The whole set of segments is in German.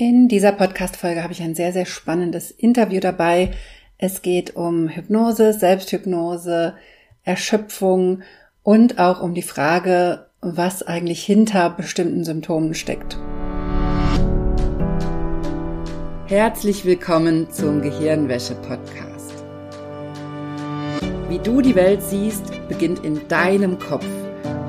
In dieser Podcast-Folge habe ich ein sehr, sehr spannendes Interview dabei. Es geht um Hypnose, Selbsthypnose, Erschöpfung und auch um die Frage, was eigentlich hinter bestimmten Symptomen steckt. Herzlich willkommen zum Gehirnwäsche-Podcast. Wie du die Welt siehst, beginnt in deinem Kopf.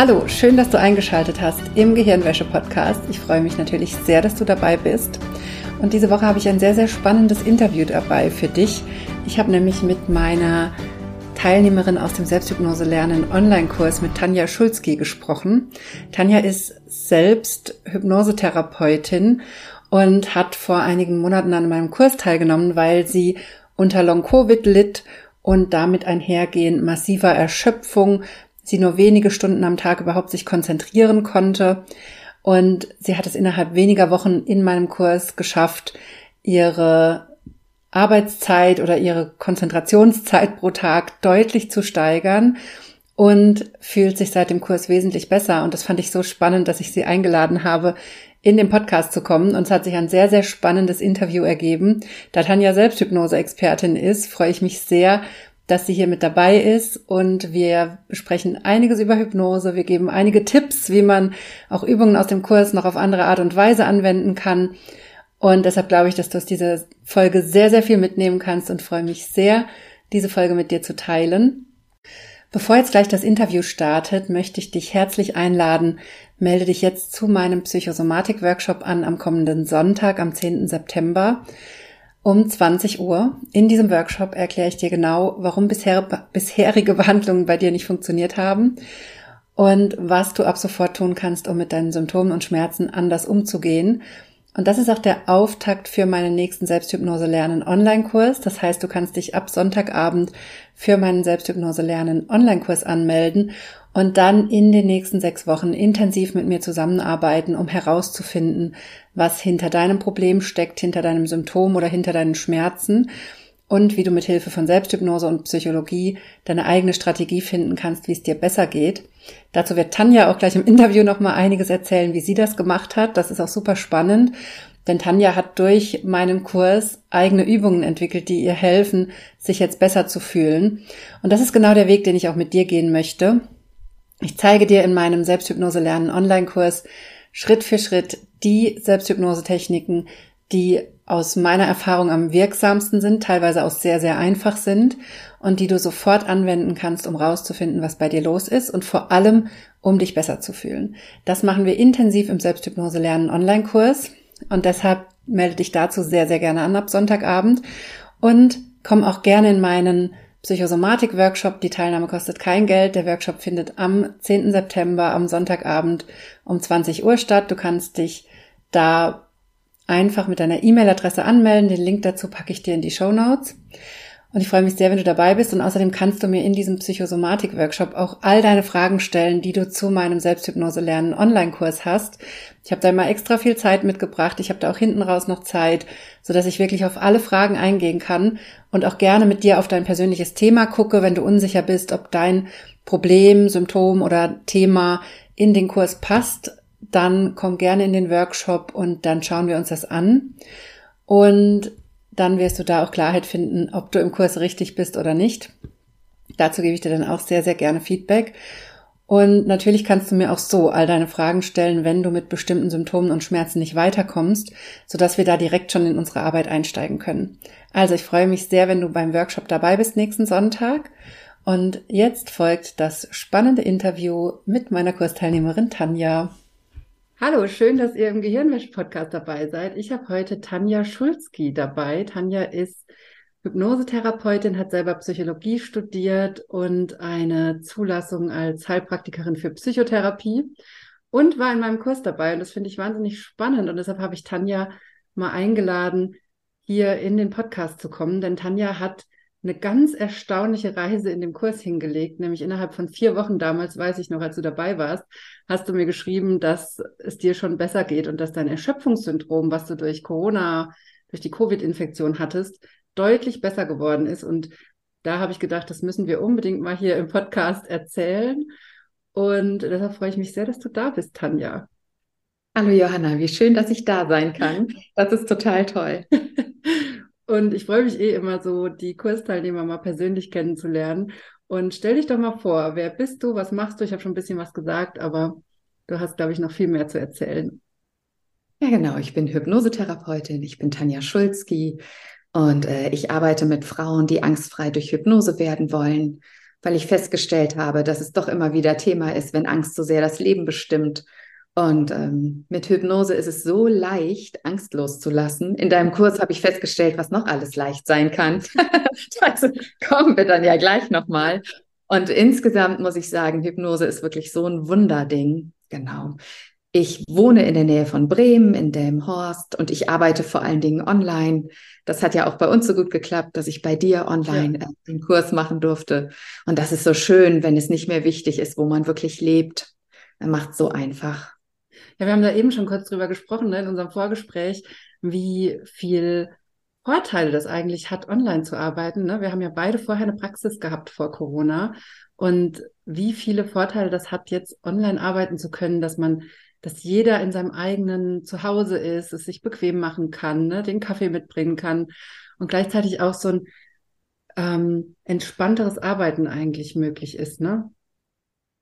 Hallo, schön, dass du eingeschaltet hast im Gehirnwäsche-Podcast. Ich freue mich natürlich sehr, dass du dabei bist. Und diese Woche habe ich ein sehr, sehr spannendes Interview dabei für dich. Ich habe nämlich mit meiner Teilnehmerin aus dem Selbsthypnose lernen Online-Kurs mit Tanja Schulzki gesprochen. Tanja ist selbst Hypnosetherapeutin und hat vor einigen Monaten an meinem Kurs teilgenommen, weil sie unter Long-Covid litt und damit einhergehend massiver Erschöpfung, sie nur wenige Stunden am Tag überhaupt sich konzentrieren konnte. Und sie hat es innerhalb weniger Wochen in meinem Kurs geschafft, ihre Arbeitszeit oder ihre Konzentrationszeit pro Tag deutlich zu steigern und fühlt sich seit dem Kurs wesentlich besser. Und das fand ich so spannend, dass ich sie eingeladen habe, in den Podcast zu kommen. Und es hat sich ein sehr, sehr spannendes Interview ergeben. Da Tanja selbst Hypnose-Expertin ist, freue ich mich sehr, dass sie hier mit dabei ist und wir sprechen einiges über Hypnose. Wir geben einige Tipps, wie man auch Übungen aus dem Kurs noch auf andere Art und Weise anwenden kann. Und deshalb glaube ich, dass du aus dieser Folge sehr, sehr viel mitnehmen kannst und freue mich sehr, diese Folge mit dir zu teilen. Bevor jetzt gleich das Interview startet, möchte ich dich herzlich einladen, melde dich jetzt zu meinem Psychosomatik-Workshop an am kommenden Sonntag, am 10. September um 20 Uhr. In diesem Workshop erkläre ich dir genau, warum bisher, bisherige Behandlungen bei dir nicht funktioniert haben und was du ab sofort tun kannst, um mit deinen Symptomen und Schmerzen anders umzugehen. Und das ist auch der Auftakt für meinen nächsten Selbsthypnose lernen Online-Kurs. Das heißt, du kannst dich ab Sonntagabend für meinen Selbsthypnose lernen Online-Kurs anmelden und dann in den nächsten sechs Wochen intensiv mit mir zusammenarbeiten, um herauszufinden, was hinter deinem Problem steckt, hinter deinem Symptom oder hinter deinen Schmerzen und wie du mit Hilfe von Selbsthypnose und Psychologie deine eigene Strategie finden kannst, wie es dir besser geht. Dazu wird Tanja auch gleich im Interview noch mal einiges erzählen, wie sie das gemacht hat. Das ist auch super spannend, denn Tanja hat durch meinen Kurs eigene Übungen entwickelt, die ihr helfen, sich jetzt besser zu fühlen. Und das ist genau der Weg, den ich auch mit dir gehen möchte. Ich zeige dir in meinem Selbsthypnose lernen Online-Kurs Schritt für Schritt die Selbsthypnose-Techniken, die aus meiner Erfahrung am wirksamsten sind, teilweise auch sehr, sehr einfach sind und die du sofort anwenden kannst, um rauszufinden, was bei dir los ist und vor allem, um dich besser zu fühlen. Das machen wir intensiv im Selbsthypnose lernen Online-Kurs und deshalb melde dich dazu sehr, sehr gerne an ab Sonntagabend und komm auch gerne in meinen Psychosomatik-Workshop. Die Teilnahme kostet kein Geld. Der Workshop findet am 10. September am Sonntagabend um 20 Uhr statt. Du kannst dich da einfach mit deiner E-Mail-Adresse anmelden. Den Link dazu packe ich dir in die Show Notes. Und ich freue mich sehr, wenn du dabei bist. Und außerdem kannst du mir in diesem Psychosomatik-Workshop auch all deine Fragen stellen, die du zu meinem Selbsthypnose-Lernen Online-Kurs hast. Ich habe da immer extra viel Zeit mitgebracht. Ich habe da auch hinten raus noch Zeit, so dass ich wirklich auf alle Fragen eingehen kann und auch gerne mit dir auf dein persönliches Thema gucke, wenn du unsicher bist, ob dein Problem, Symptom oder Thema in den Kurs passt. Dann komm gerne in den Workshop und dann schauen wir uns das an. Und dann wirst du da auch Klarheit finden, ob du im Kurs richtig bist oder nicht. Dazu gebe ich dir dann auch sehr, sehr gerne Feedback. Und natürlich kannst du mir auch so all deine Fragen stellen, wenn du mit bestimmten Symptomen und Schmerzen nicht weiterkommst, sodass wir da direkt schon in unsere Arbeit einsteigen können. Also ich freue mich sehr, wenn du beim Workshop dabei bist nächsten Sonntag. Und jetzt folgt das spannende Interview mit meiner Kursteilnehmerin Tanja. Hallo, schön, dass ihr im Gehirnwäsche-Podcast dabei seid. Ich habe heute Tanja Schulzki dabei. Tanja ist Hypnosetherapeutin, hat selber Psychologie studiert und eine Zulassung als Heilpraktikerin für Psychotherapie und war in meinem Kurs dabei. Und das finde ich wahnsinnig spannend. Und deshalb habe ich Tanja mal eingeladen, hier in den Podcast zu kommen, denn Tanja hat eine ganz erstaunliche Reise in dem Kurs hingelegt, nämlich innerhalb von vier Wochen damals, weiß ich noch, als du dabei warst, hast du mir geschrieben, dass es dir schon besser geht und dass dein Erschöpfungssyndrom, was du durch Corona, durch die Covid-Infektion hattest, deutlich besser geworden ist. Und da habe ich gedacht, das müssen wir unbedingt mal hier im Podcast erzählen. Und deshalb freue ich mich sehr, dass du da bist, Tanja. Hallo Johanna, wie schön, dass ich da sein kann. Das ist total toll. Und ich freue mich eh immer so, die Kursteilnehmer mal persönlich kennenzulernen. Und stell dich doch mal vor, wer bist du, was machst du? Ich habe schon ein bisschen was gesagt, aber du hast, glaube ich, noch viel mehr zu erzählen. Ja, genau. Ich bin Hypnosetherapeutin. Ich bin Tanja Schulzki und äh, ich arbeite mit Frauen, die angstfrei durch Hypnose werden wollen, weil ich festgestellt habe, dass es doch immer wieder Thema ist, wenn Angst so sehr das Leben bestimmt und ähm, mit Hypnose ist es so leicht, Angst loszulassen. In deinem Kurs habe ich festgestellt, was noch alles leicht sein kann. also kommen wir dann ja gleich nochmal. Und insgesamt muss ich sagen, Hypnose ist wirklich so ein Wunderding. Genau. Ich wohne in der Nähe von Bremen, in Delmhorst und ich arbeite vor allen Dingen online. Das hat ja auch bei uns so gut geklappt, dass ich bei dir online ja. Äh, den Kurs machen durfte. Und das ist so schön, wenn es nicht mehr wichtig ist, wo man wirklich lebt. Macht so einfach. Ja, wir haben da eben schon kurz drüber gesprochen, ne, in unserem Vorgespräch, wie viel Vorteile das eigentlich hat, online zu arbeiten. Ne? Wir haben ja beide vorher eine Praxis gehabt vor Corona und wie viele Vorteile das hat, jetzt online arbeiten zu können, dass man, dass jeder in seinem eigenen Zuhause ist, es sich bequem machen kann, ne? den Kaffee mitbringen kann und gleichzeitig auch so ein ähm, entspannteres Arbeiten eigentlich möglich ist, ne?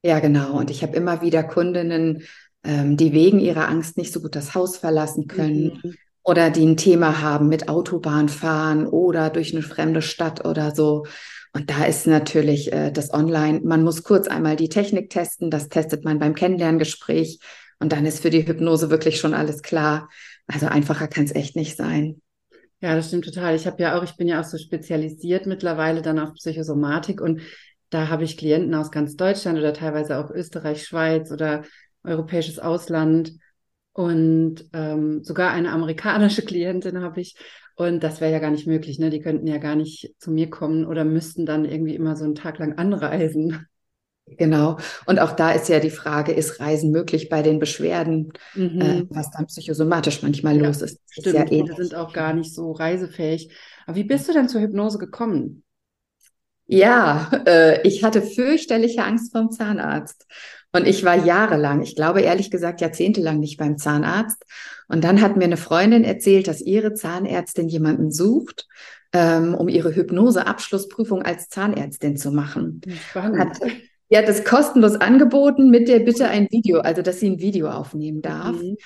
Ja, genau. Und ich habe immer wieder Kundinnen, ähm, die wegen ihrer Angst nicht so gut das Haus verlassen können mhm. oder die ein Thema haben mit Autobahnfahren oder durch eine fremde Stadt oder so. Und da ist natürlich äh, das Online, man muss kurz einmal die Technik testen, das testet man beim Kennenlerngespräch und dann ist für die Hypnose wirklich schon alles klar. Also einfacher kann es echt nicht sein. Ja, das stimmt total. Ich habe ja auch, ich bin ja auch so spezialisiert mittlerweile dann auf Psychosomatik und da habe ich Klienten aus ganz Deutschland oder teilweise auch Österreich, Schweiz oder europäisches Ausland und ähm, sogar eine amerikanische Klientin habe ich. Und das wäre ja gar nicht möglich, ne? Die könnten ja gar nicht zu mir kommen oder müssten dann irgendwie immer so einen Tag lang anreisen. Genau. Und auch da ist ja die Frage, ist Reisen möglich bei den Beschwerden, mhm. äh, was dann psychosomatisch manchmal ja, los ist. Stimmt, ist ja sind auch gar nicht so reisefähig. Aber wie bist du denn zur Hypnose gekommen? Ja, äh, ich hatte fürchterliche Angst vom Zahnarzt. Und ich war jahrelang, ich glaube ehrlich gesagt jahrzehntelang nicht beim Zahnarzt. Und dann hat mir eine Freundin erzählt, dass ihre Zahnärztin jemanden sucht, ähm, um ihre Hypnose-Abschlussprüfung als Zahnärztin zu machen. Spannend. Hat, die hat das kostenlos angeboten mit der Bitte ein Video, also dass sie ein Video aufnehmen darf. Mhm.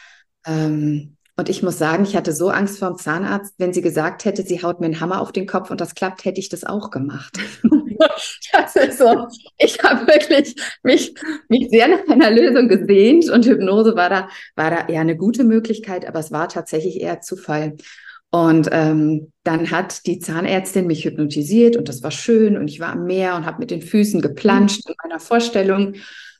Ähm, und ich muss sagen, ich hatte so Angst vor dem Zahnarzt, wenn sie gesagt hätte, sie haut mir einen Hammer auf den Kopf und das klappt, hätte ich das auch gemacht. das ist so, ich habe wirklich mich, mich sehr nach einer Lösung gesehnt und Hypnose war da, war da eher eine gute Möglichkeit, aber es war tatsächlich eher Zufall. Und ähm, dann hat die Zahnärztin mich hypnotisiert und das war schön und ich war am Meer und habe mit den Füßen geplanscht in meiner Vorstellung.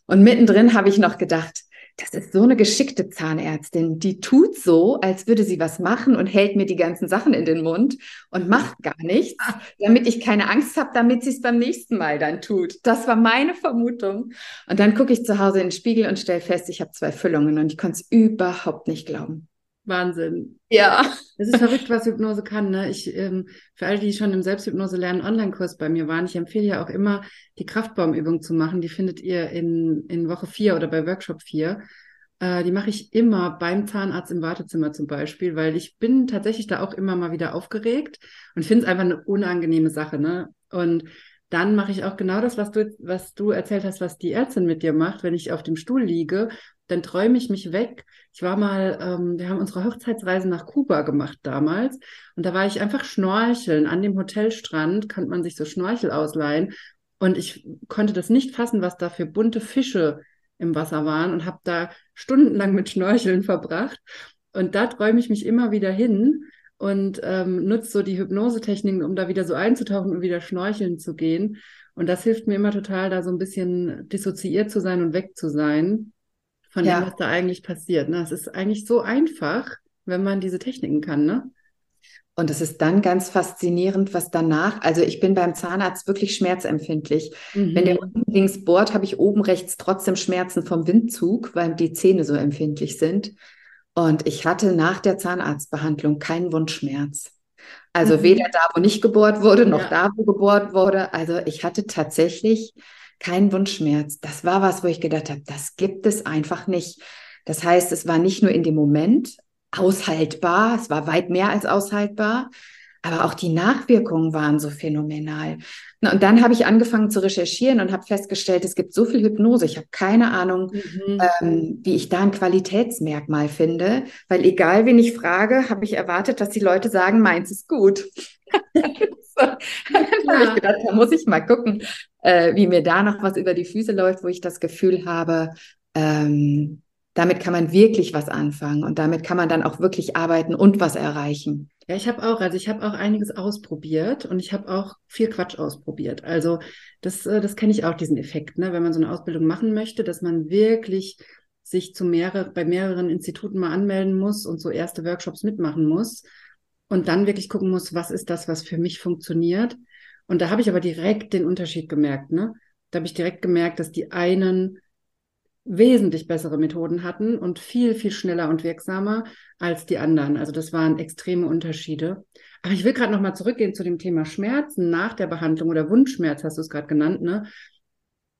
Und mittendrin habe ich noch gedacht, das ist so eine geschickte Zahnärztin, die tut so, als würde sie was machen und hält mir die ganzen Sachen in den Mund und macht gar nichts, damit ich keine Angst habe, damit sie es beim nächsten Mal dann tut. Das war meine Vermutung. Und dann gucke ich zu Hause in den Spiegel und stelle fest, ich habe zwei Füllungen und ich konnte es überhaupt nicht glauben. Wahnsinn. Ja. Es ist verrückt, was Hypnose kann. Ne? Ich, ähm, für alle, die schon im Selbsthypnose lernen Online-Kurs bei mir waren, ich empfehle ja auch immer, die Kraftbaumübung zu machen. Die findet ihr in, in Woche vier oder bei Workshop vier. Äh, die mache ich immer beim Zahnarzt im Wartezimmer zum Beispiel, weil ich bin tatsächlich da auch immer mal wieder aufgeregt und finde es einfach eine unangenehme Sache. Ne? Und dann mache ich auch genau das, was du, was du erzählt hast, was die Ärztin mit dir macht, wenn ich auf dem Stuhl liege, dann träume ich mich weg. Ich war mal, ähm, wir haben unsere Hochzeitsreise nach Kuba gemacht damals und da war ich einfach schnorcheln. An dem Hotelstrand kann man sich so Schnorchel ausleihen und ich konnte das nicht fassen, was da für bunte Fische im Wasser waren und habe da stundenlang mit Schnorcheln verbracht. Und da träume ich mich immer wieder hin und ähm, nutze so die Hypnosetechniken, um da wieder so einzutauchen und wieder schnorcheln zu gehen. Und das hilft mir immer total, da so ein bisschen dissoziiert zu sein und weg zu sein von ja. dem, was da eigentlich passiert. Ne? Es ist eigentlich so einfach, wenn man diese Techniken kann, ne? Und es ist dann ganz faszinierend, was danach, also ich bin beim Zahnarzt wirklich schmerzempfindlich. Mhm. Wenn der unten links bohrt, habe ich oben rechts trotzdem Schmerzen vom Windzug, weil die Zähne so empfindlich sind. Und ich hatte nach der Zahnarztbehandlung keinen Wundschmerz. Also mhm. weder da, wo nicht gebohrt wurde, noch ja. da, wo gebohrt wurde. Also ich hatte tatsächlich keinen Wundschmerz. Das war was, wo ich gedacht habe, das gibt es einfach nicht. Das heißt, es war nicht nur in dem Moment aushaltbar, es war weit mehr als aushaltbar, aber auch die Nachwirkungen waren so phänomenal. Und dann habe ich angefangen zu recherchieren und habe festgestellt, es gibt so viel Hypnose. Ich habe keine Ahnung, mhm. ähm, wie ich da ein Qualitätsmerkmal finde, weil egal wen ich frage, habe ich erwartet, dass die Leute sagen, meins ist gut. so. Dann ja. habe ich gedacht, da muss ich mal gucken, äh, wie mir da noch was über die Füße läuft, wo ich das Gefühl habe, ähm, damit kann man wirklich was anfangen und damit kann man dann auch wirklich arbeiten und was erreichen. Ja, ich habe auch, also ich habe auch einiges ausprobiert und ich habe auch viel Quatsch ausprobiert. Also das, äh, das kenne ich auch, diesen Effekt, ne? wenn man so eine Ausbildung machen möchte, dass man wirklich sich zu mehrere, bei mehreren Instituten mal anmelden muss und so erste Workshops mitmachen muss und dann wirklich gucken muss, was ist das, was für mich funktioniert. Und da habe ich aber direkt den Unterschied gemerkt. Ne? Da habe ich direkt gemerkt, dass die einen wesentlich bessere Methoden hatten und viel, viel schneller und wirksamer als die anderen. Also das waren extreme Unterschiede. Aber ich will gerade nochmal zurückgehen zu dem Thema Schmerzen nach der Behandlung oder Wundschmerz, hast du es gerade genannt, ne?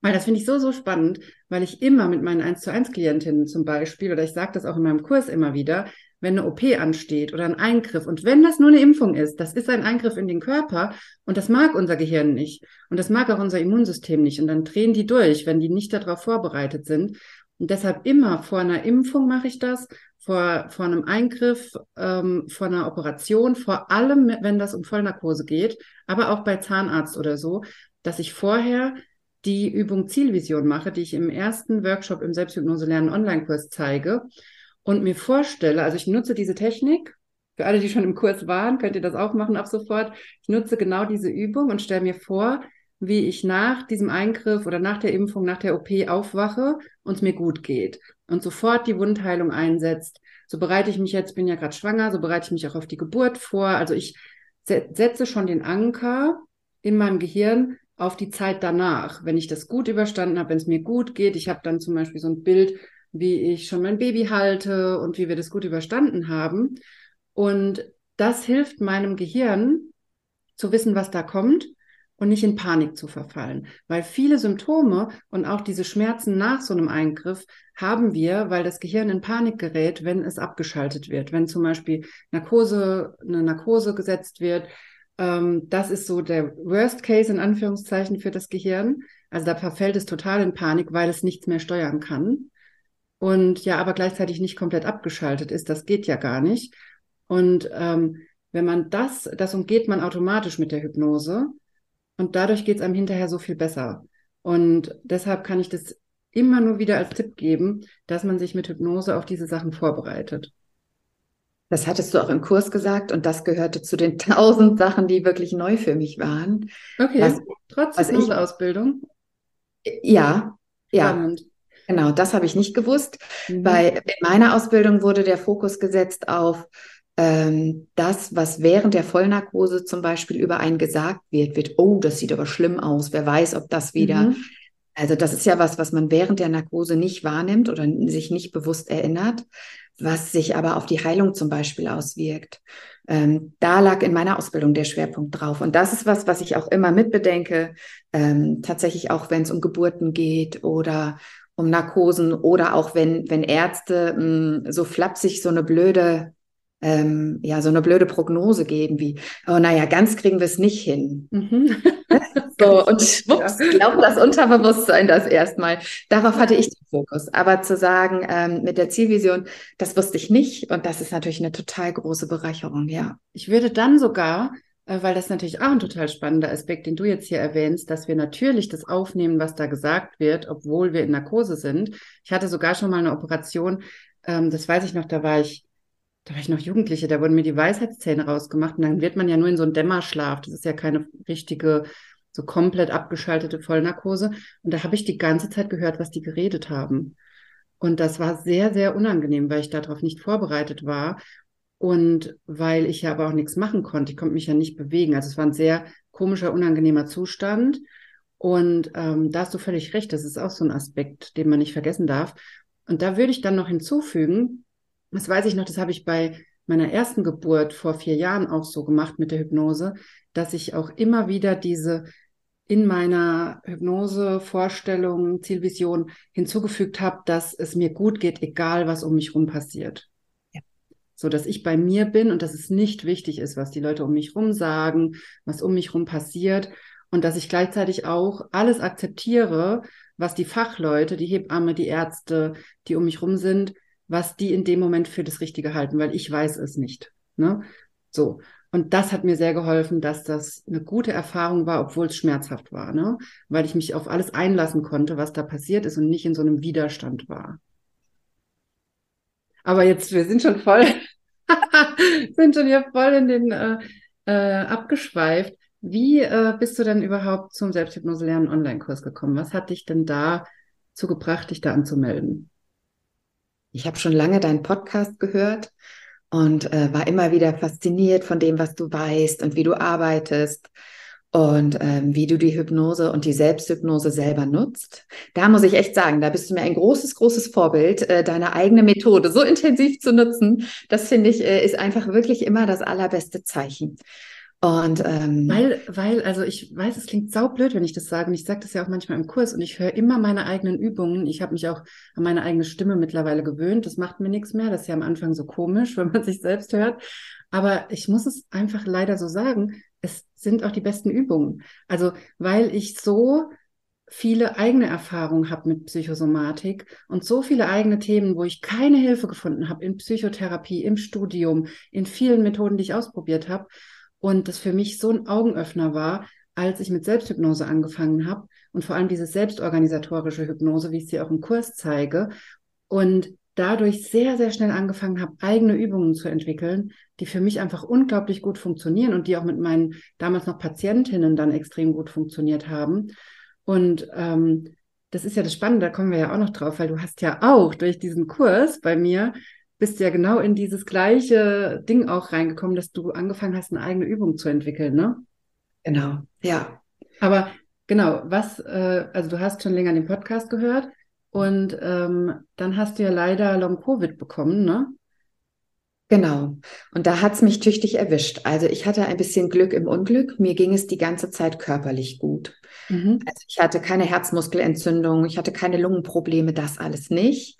Weil das finde ich so, so spannend, weil ich immer mit meinen 1 zu 1 Klientinnen zum Beispiel, oder ich sage das auch in meinem Kurs immer wieder, wenn eine OP ansteht oder ein Eingriff. Und wenn das nur eine Impfung ist, das ist ein Eingriff in den Körper und das mag unser Gehirn nicht. Und das mag auch unser Immunsystem nicht. Und dann drehen die durch, wenn die nicht darauf vorbereitet sind. Und deshalb immer vor einer Impfung mache ich das, vor, vor einem Eingriff, ähm, vor einer Operation, vor allem, wenn das um Vollnarkose geht, aber auch bei Zahnarzt oder so, dass ich vorher die Übung Zielvision mache, die ich im ersten Workshop im Selbsthypnose lernen Online-Kurs zeige und mir vorstelle, also ich nutze diese Technik, für alle, die schon im Kurs waren, könnt ihr das auch machen ab sofort. Ich nutze genau diese Übung und stelle mir vor, wie ich nach diesem Eingriff oder nach der Impfung, nach der OP aufwache und es mir gut geht und sofort die Wundheilung einsetzt. So bereite ich mich jetzt, bin ja gerade schwanger, so bereite ich mich auch auf die Geburt vor. Also ich setze schon den Anker in meinem Gehirn auf die Zeit danach, wenn ich das gut überstanden habe, wenn es mir gut geht. Ich habe dann zum Beispiel so ein Bild wie ich schon mein Baby halte und wie wir das gut überstanden haben. Und das hilft meinem Gehirn zu wissen, was da kommt und nicht in Panik zu verfallen. Weil viele Symptome und auch diese Schmerzen nach so einem Eingriff haben wir, weil das Gehirn in Panik gerät, wenn es abgeschaltet wird. Wenn zum Beispiel Narkose, eine Narkose gesetzt wird. Ähm, das ist so der Worst Case in Anführungszeichen für das Gehirn. Also da verfällt es total in Panik, weil es nichts mehr steuern kann und ja, aber gleichzeitig nicht komplett abgeschaltet ist. Das geht ja gar nicht. Und ähm, wenn man das, das umgeht man automatisch mit der Hypnose und dadurch geht es einem hinterher so viel besser. Und deshalb kann ich das immer nur wieder als Tipp geben, dass man sich mit Hypnose auf diese Sachen vorbereitet. Das hattest du auch im Kurs gesagt und das gehörte zu den tausend Sachen, die wirklich neu für mich waren. Okay, was, trotz Hypnoseausbildung? Ja, Spannend. Genau, das habe ich nicht gewusst. Mhm. Bei in meiner Ausbildung wurde der Fokus gesetzt auf ähm, das, was während der Vollnarkose zum Beispiel über einen gesagt wird, wird, oh, das sieht aber schlimm aus. Wer weiß, ob das wieder. Mhm. Also das ist ja was, was man während der Narkose nicht wahrnimmt oder sich nicht bewusst erinnert, was sich aber auf die Heilung zum Beispiel auswirkt. Ähm, da lag in meiner Ausbildung der Schwerpunkt drauf. Und das ist was, was ich auch immer mitbedenke, ähm, tatsächlich auch wenn es um Geburten geht oder um Narkosen oder auch wenn, wenn Ärzte mh, hm, so flapsig so eine blöde, ähm, ja, so eine blöde Prognose geben wie, oh naja, ganz kriegen wir es nicht hin. Mhm. so, und schwupps, glaubt das Unterbewusstsein das erstmal. Darauf hatte ich den Fokus. Aber zu sagen, ähm, mit der Zielvision, das wusste ich nicht. Und das ist natürlich eine total große Bereicherung, ja. Ich würde dann sogar weil das natürlich auch ein total spannender Aspekt, den du jetzt hier erwähnst, dass wir natürlich das aufnehmen, was da gesagt wird, obwohl wir in Narkose sind. Ich hatte sogar schon mal eine Operation, ähm, das weiß ich noch, da war ich, da war ich noch Jugendliche, da wurden mir die Weisheitszähne rausgemacht und dann wird man ja nur in so einen Dämmerschlaf. Das ist ja keine richtige, so komplett abgeschaltete Vollnarkose. Und da habe ich die ganze Zeit gehört, was die geredet haben. Und das war sehr, sehr unangenehm, weil ich darauf nicht vorbereitet war. Und weil ich ja aber auch nichts machen konnte, ich konnte mich ja nicht bewegen. Also es war ein sehr komischer, unangenehmer Zustand. Und ähm, da hast du völlig recht, das ist auch so ein Aspekt, den man nicht vergessen darf. Und da würde ich dann noch hinzufügen, das weiß ich noch, das habe ich bei meiner ersten Geburt vor vier Jahren auch so gemacht mit der Hypnose, dass ich auch immer wieder diese in meiner Hypnose, Vorstellung, Zielvision hinzugefügt habe, dass es mir gut geht, egal was um mich rum passiert. So dass ich bei mir bin und dass es nicht wichtig ist, was die Leute um mich rum sagen, was um mich rum passiert und dass ich gleichzeitig auch alles akzeptiere, was die Fachleute, die Hebamme, die Ärzte, die um mich rum sind, was die in dem Moment für das Richtige halten, weil ich weiß es nicht. Ne? So. Und das hat mir sehr geholfen, dass das eine gute Erfahrung war, obwohl es schmerzhaft war, ne? Weil ich mich auf alles einlassen konnte, was da passiert ist und nicht in so einem Widerstand war. Aber jetzt, wir sind schon voll, sind schon hier voll in den äh, äh, abgeschweift. Wie äh, bist du denn überhaupt zum Selbsthypnose lernen Online-Kurs gekommen? Was hat dich denn da zugebracht, dich da anzumelden? Ich habe schon lange deinen Podcast gehört und äh, war immer wieder fasziniert von dem, was du weißt und wie du arbeitest und ähm, wie du die Hypnose und die Selbsthypnose selber nutzt. Da muss ich echt sagen, da bist du mir ein großes, großes Vorbild, äh, deine eigene Methode so intensiv zu nutzen. Das finde ich, äh, ist einfach wirklich immer das allerbeste Zeichen. Und ähm, weil, weil, also ich weiß, es klingt saublöd, wenn ich das sage, und ich sage das ja auch manchmal im Kurs und ich höre immer meine eigenen Übungen. Ich habe mich auch an meine eigene Stimme mittlerweile gewöhnt. Das macht mir nichts mehr. Das ist ja am Anfang so komisch, wenn man sich selbst hört. Aber ich muss es einfach leider so sagen, es sind auch die besten Übungen. Also, weil ich so viele eigene Erfahrungen habe mit Psychosomatik und so viele eigene Themen, wo ich keine Hilfe gefunden habe in Psychotherapie, im Studium, in vielen Methoden, die ich ausprobiert habe und das für mich so ein Augenöffner war, als ich mit Selbsthypnose angefangen habe und vor allem diese selbstorganisatorische Hypnose, wie ich sie auch im Kurs zeige. Und dadurch sehr, sehr schnell angefangen habe, eigene Übungen zu entwickeln, die für mich einfach unglaublich gut funktionieren und die auch mit meinen damals noch Patientinnen dann extrem gut funktioniert haben. Und ähm, das ist ja das Spannende, da kommen wir ja auch noch drauf, weil du hast ja auch durch diesen Kurs bei mir bist ja genau in dieses gleiche Ding auch reingekommen, dass du angefangen hast, eine eigene Übung zu entwickeln, ne? Genau, ja. Aber genau, was, äh, also du hast schon länger den Podcast gehört und ähm, dann hast du ja leider Long-Covid bekommen, ne? Genau. Und da hat es mich tüchtig erwischt. Also ich hatte ein bisschen Glück im Unglück. Mir ging es die ganze Zeit körperlich gut. Mhm. Also ich hatte keine Herzmuskelentzündung, ich hatte keine Lungenprobleme, das alles nicht.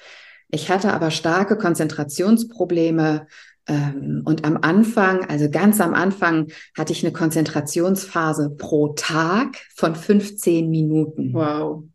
Ich hatte aber starke Konzentrationsprobleme. Ähm, und am Anfang, also ganz am Anfang, hatte ich eine Konzentrationsphase pro Tag von 15 Minuten. Wow.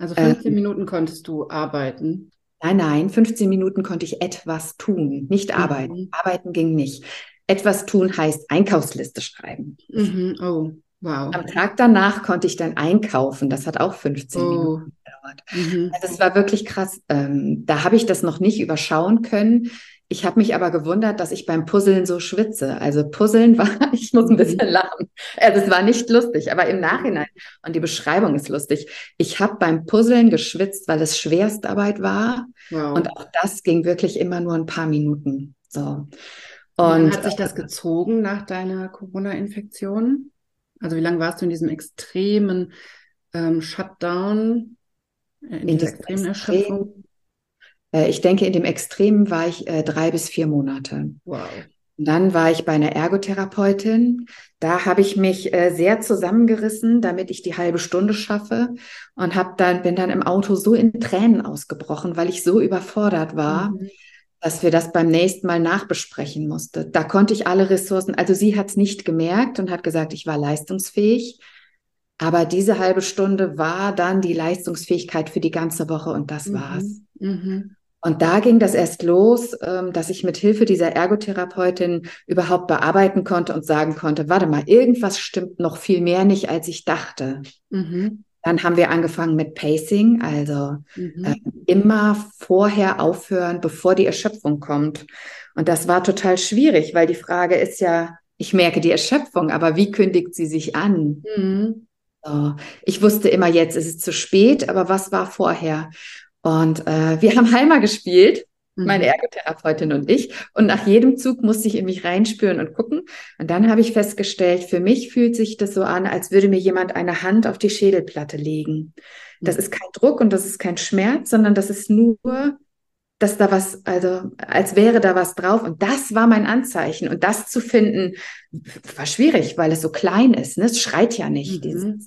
Also 15 ähm, Minuten konntest du arbeiten. Nein, nein, 15 Minuten konnte ich etwas tun, nicht arbeiten. Mhm. Arbeiten ging nicht. Etwas tun heißt Einkaufsliste schreiben. Mhm. Oh, wow. Am Tag danach konnte ich dann einkaufen. Das hat auch 15 oh. Minuten gedauert. Mhm. Also es war wirklich krass. Ähm, da habe ich das noch nicht überschauen können. Ich habe mich aber gewundert, dass ich beim Puzzeln so schwitze. Also Puzzeln war, ich muss ein bisschen mhm. lachen. Also es war nicht lustig, aber im Nachhinein, und die Beschreibung ist lustig, ich habe beim Puzzeln geschwitzt, weil es Schwerstarbeit war. Wow. Und auch das ging wirklich immer nur ein paar Minuten. So. Und hat sich das gezogen nach deiner Corona-Infektion? Also wie lange warst du in diesem extremen ähm, Shutdown? In, in dieser extremen Erschöpfung? Äh, ich denke, in dem Extremen war ich äh, drei bis vier Monate. Wow. dann war ich bei einer Ergotherapeutin. Da habe ich mich äh, sehr zusammengerissen, damit ich die halbe Stunde schaffe und hab dann bin dann im Auto so in Tränen ausgebrochen, weil ich so überfordert war, mhm. dass wir das beim nächsten Mal nachbesprechen musste. Da konnte ich alle Ressourcen, also sie hat es nicht gemerkt und hat gesagt, ich war leistungsfähig. Aber diese halbe Stunde war dann die Leistungsfähigkeit für die ganze Woche und das mhm. war's. Mhm. Und da ging das erst los, ähm, dass ich mit Hilfe dieser Ergotherapeutin überhaupt bearbeiten konnte und sagen konnte, warte mal, irgendwas stimmt noch viel mehr nicht, als ich dachte. Mhm. Dann haben wir angefangen mit Pacing, also mhm. äh, immer vorher aufhören, bevor die Erschöpfung kommt. Und das war total schwierig, weil die Frage ist ja, ich merke die Erschöpfung, aber wie kündigt sie sich an? Mhm. So. Ich wusste immer, jetzt ist es zu spät, aber was war vorher? Und äh, wir haben Heimer gespielt. meine mhm. Ergotherapeutin und ich. Und nach jedem Zug musste ich in mich reinspüren und gucken. Und dann habe ich festgestellt, für mich fühlt sich das so an, als würde mir jemand eine Hand auf die Schädelplatte legen. Das mhm. ist kein Druck und das ist kein Schmerz, sondern das ist nur, dass da was, also als wäre da was drauf. Und das war mein Anzeichen. Und das zu finden, war schwierig, weil es so klein ist. Ne? Es schreit ja nicht. Mhm.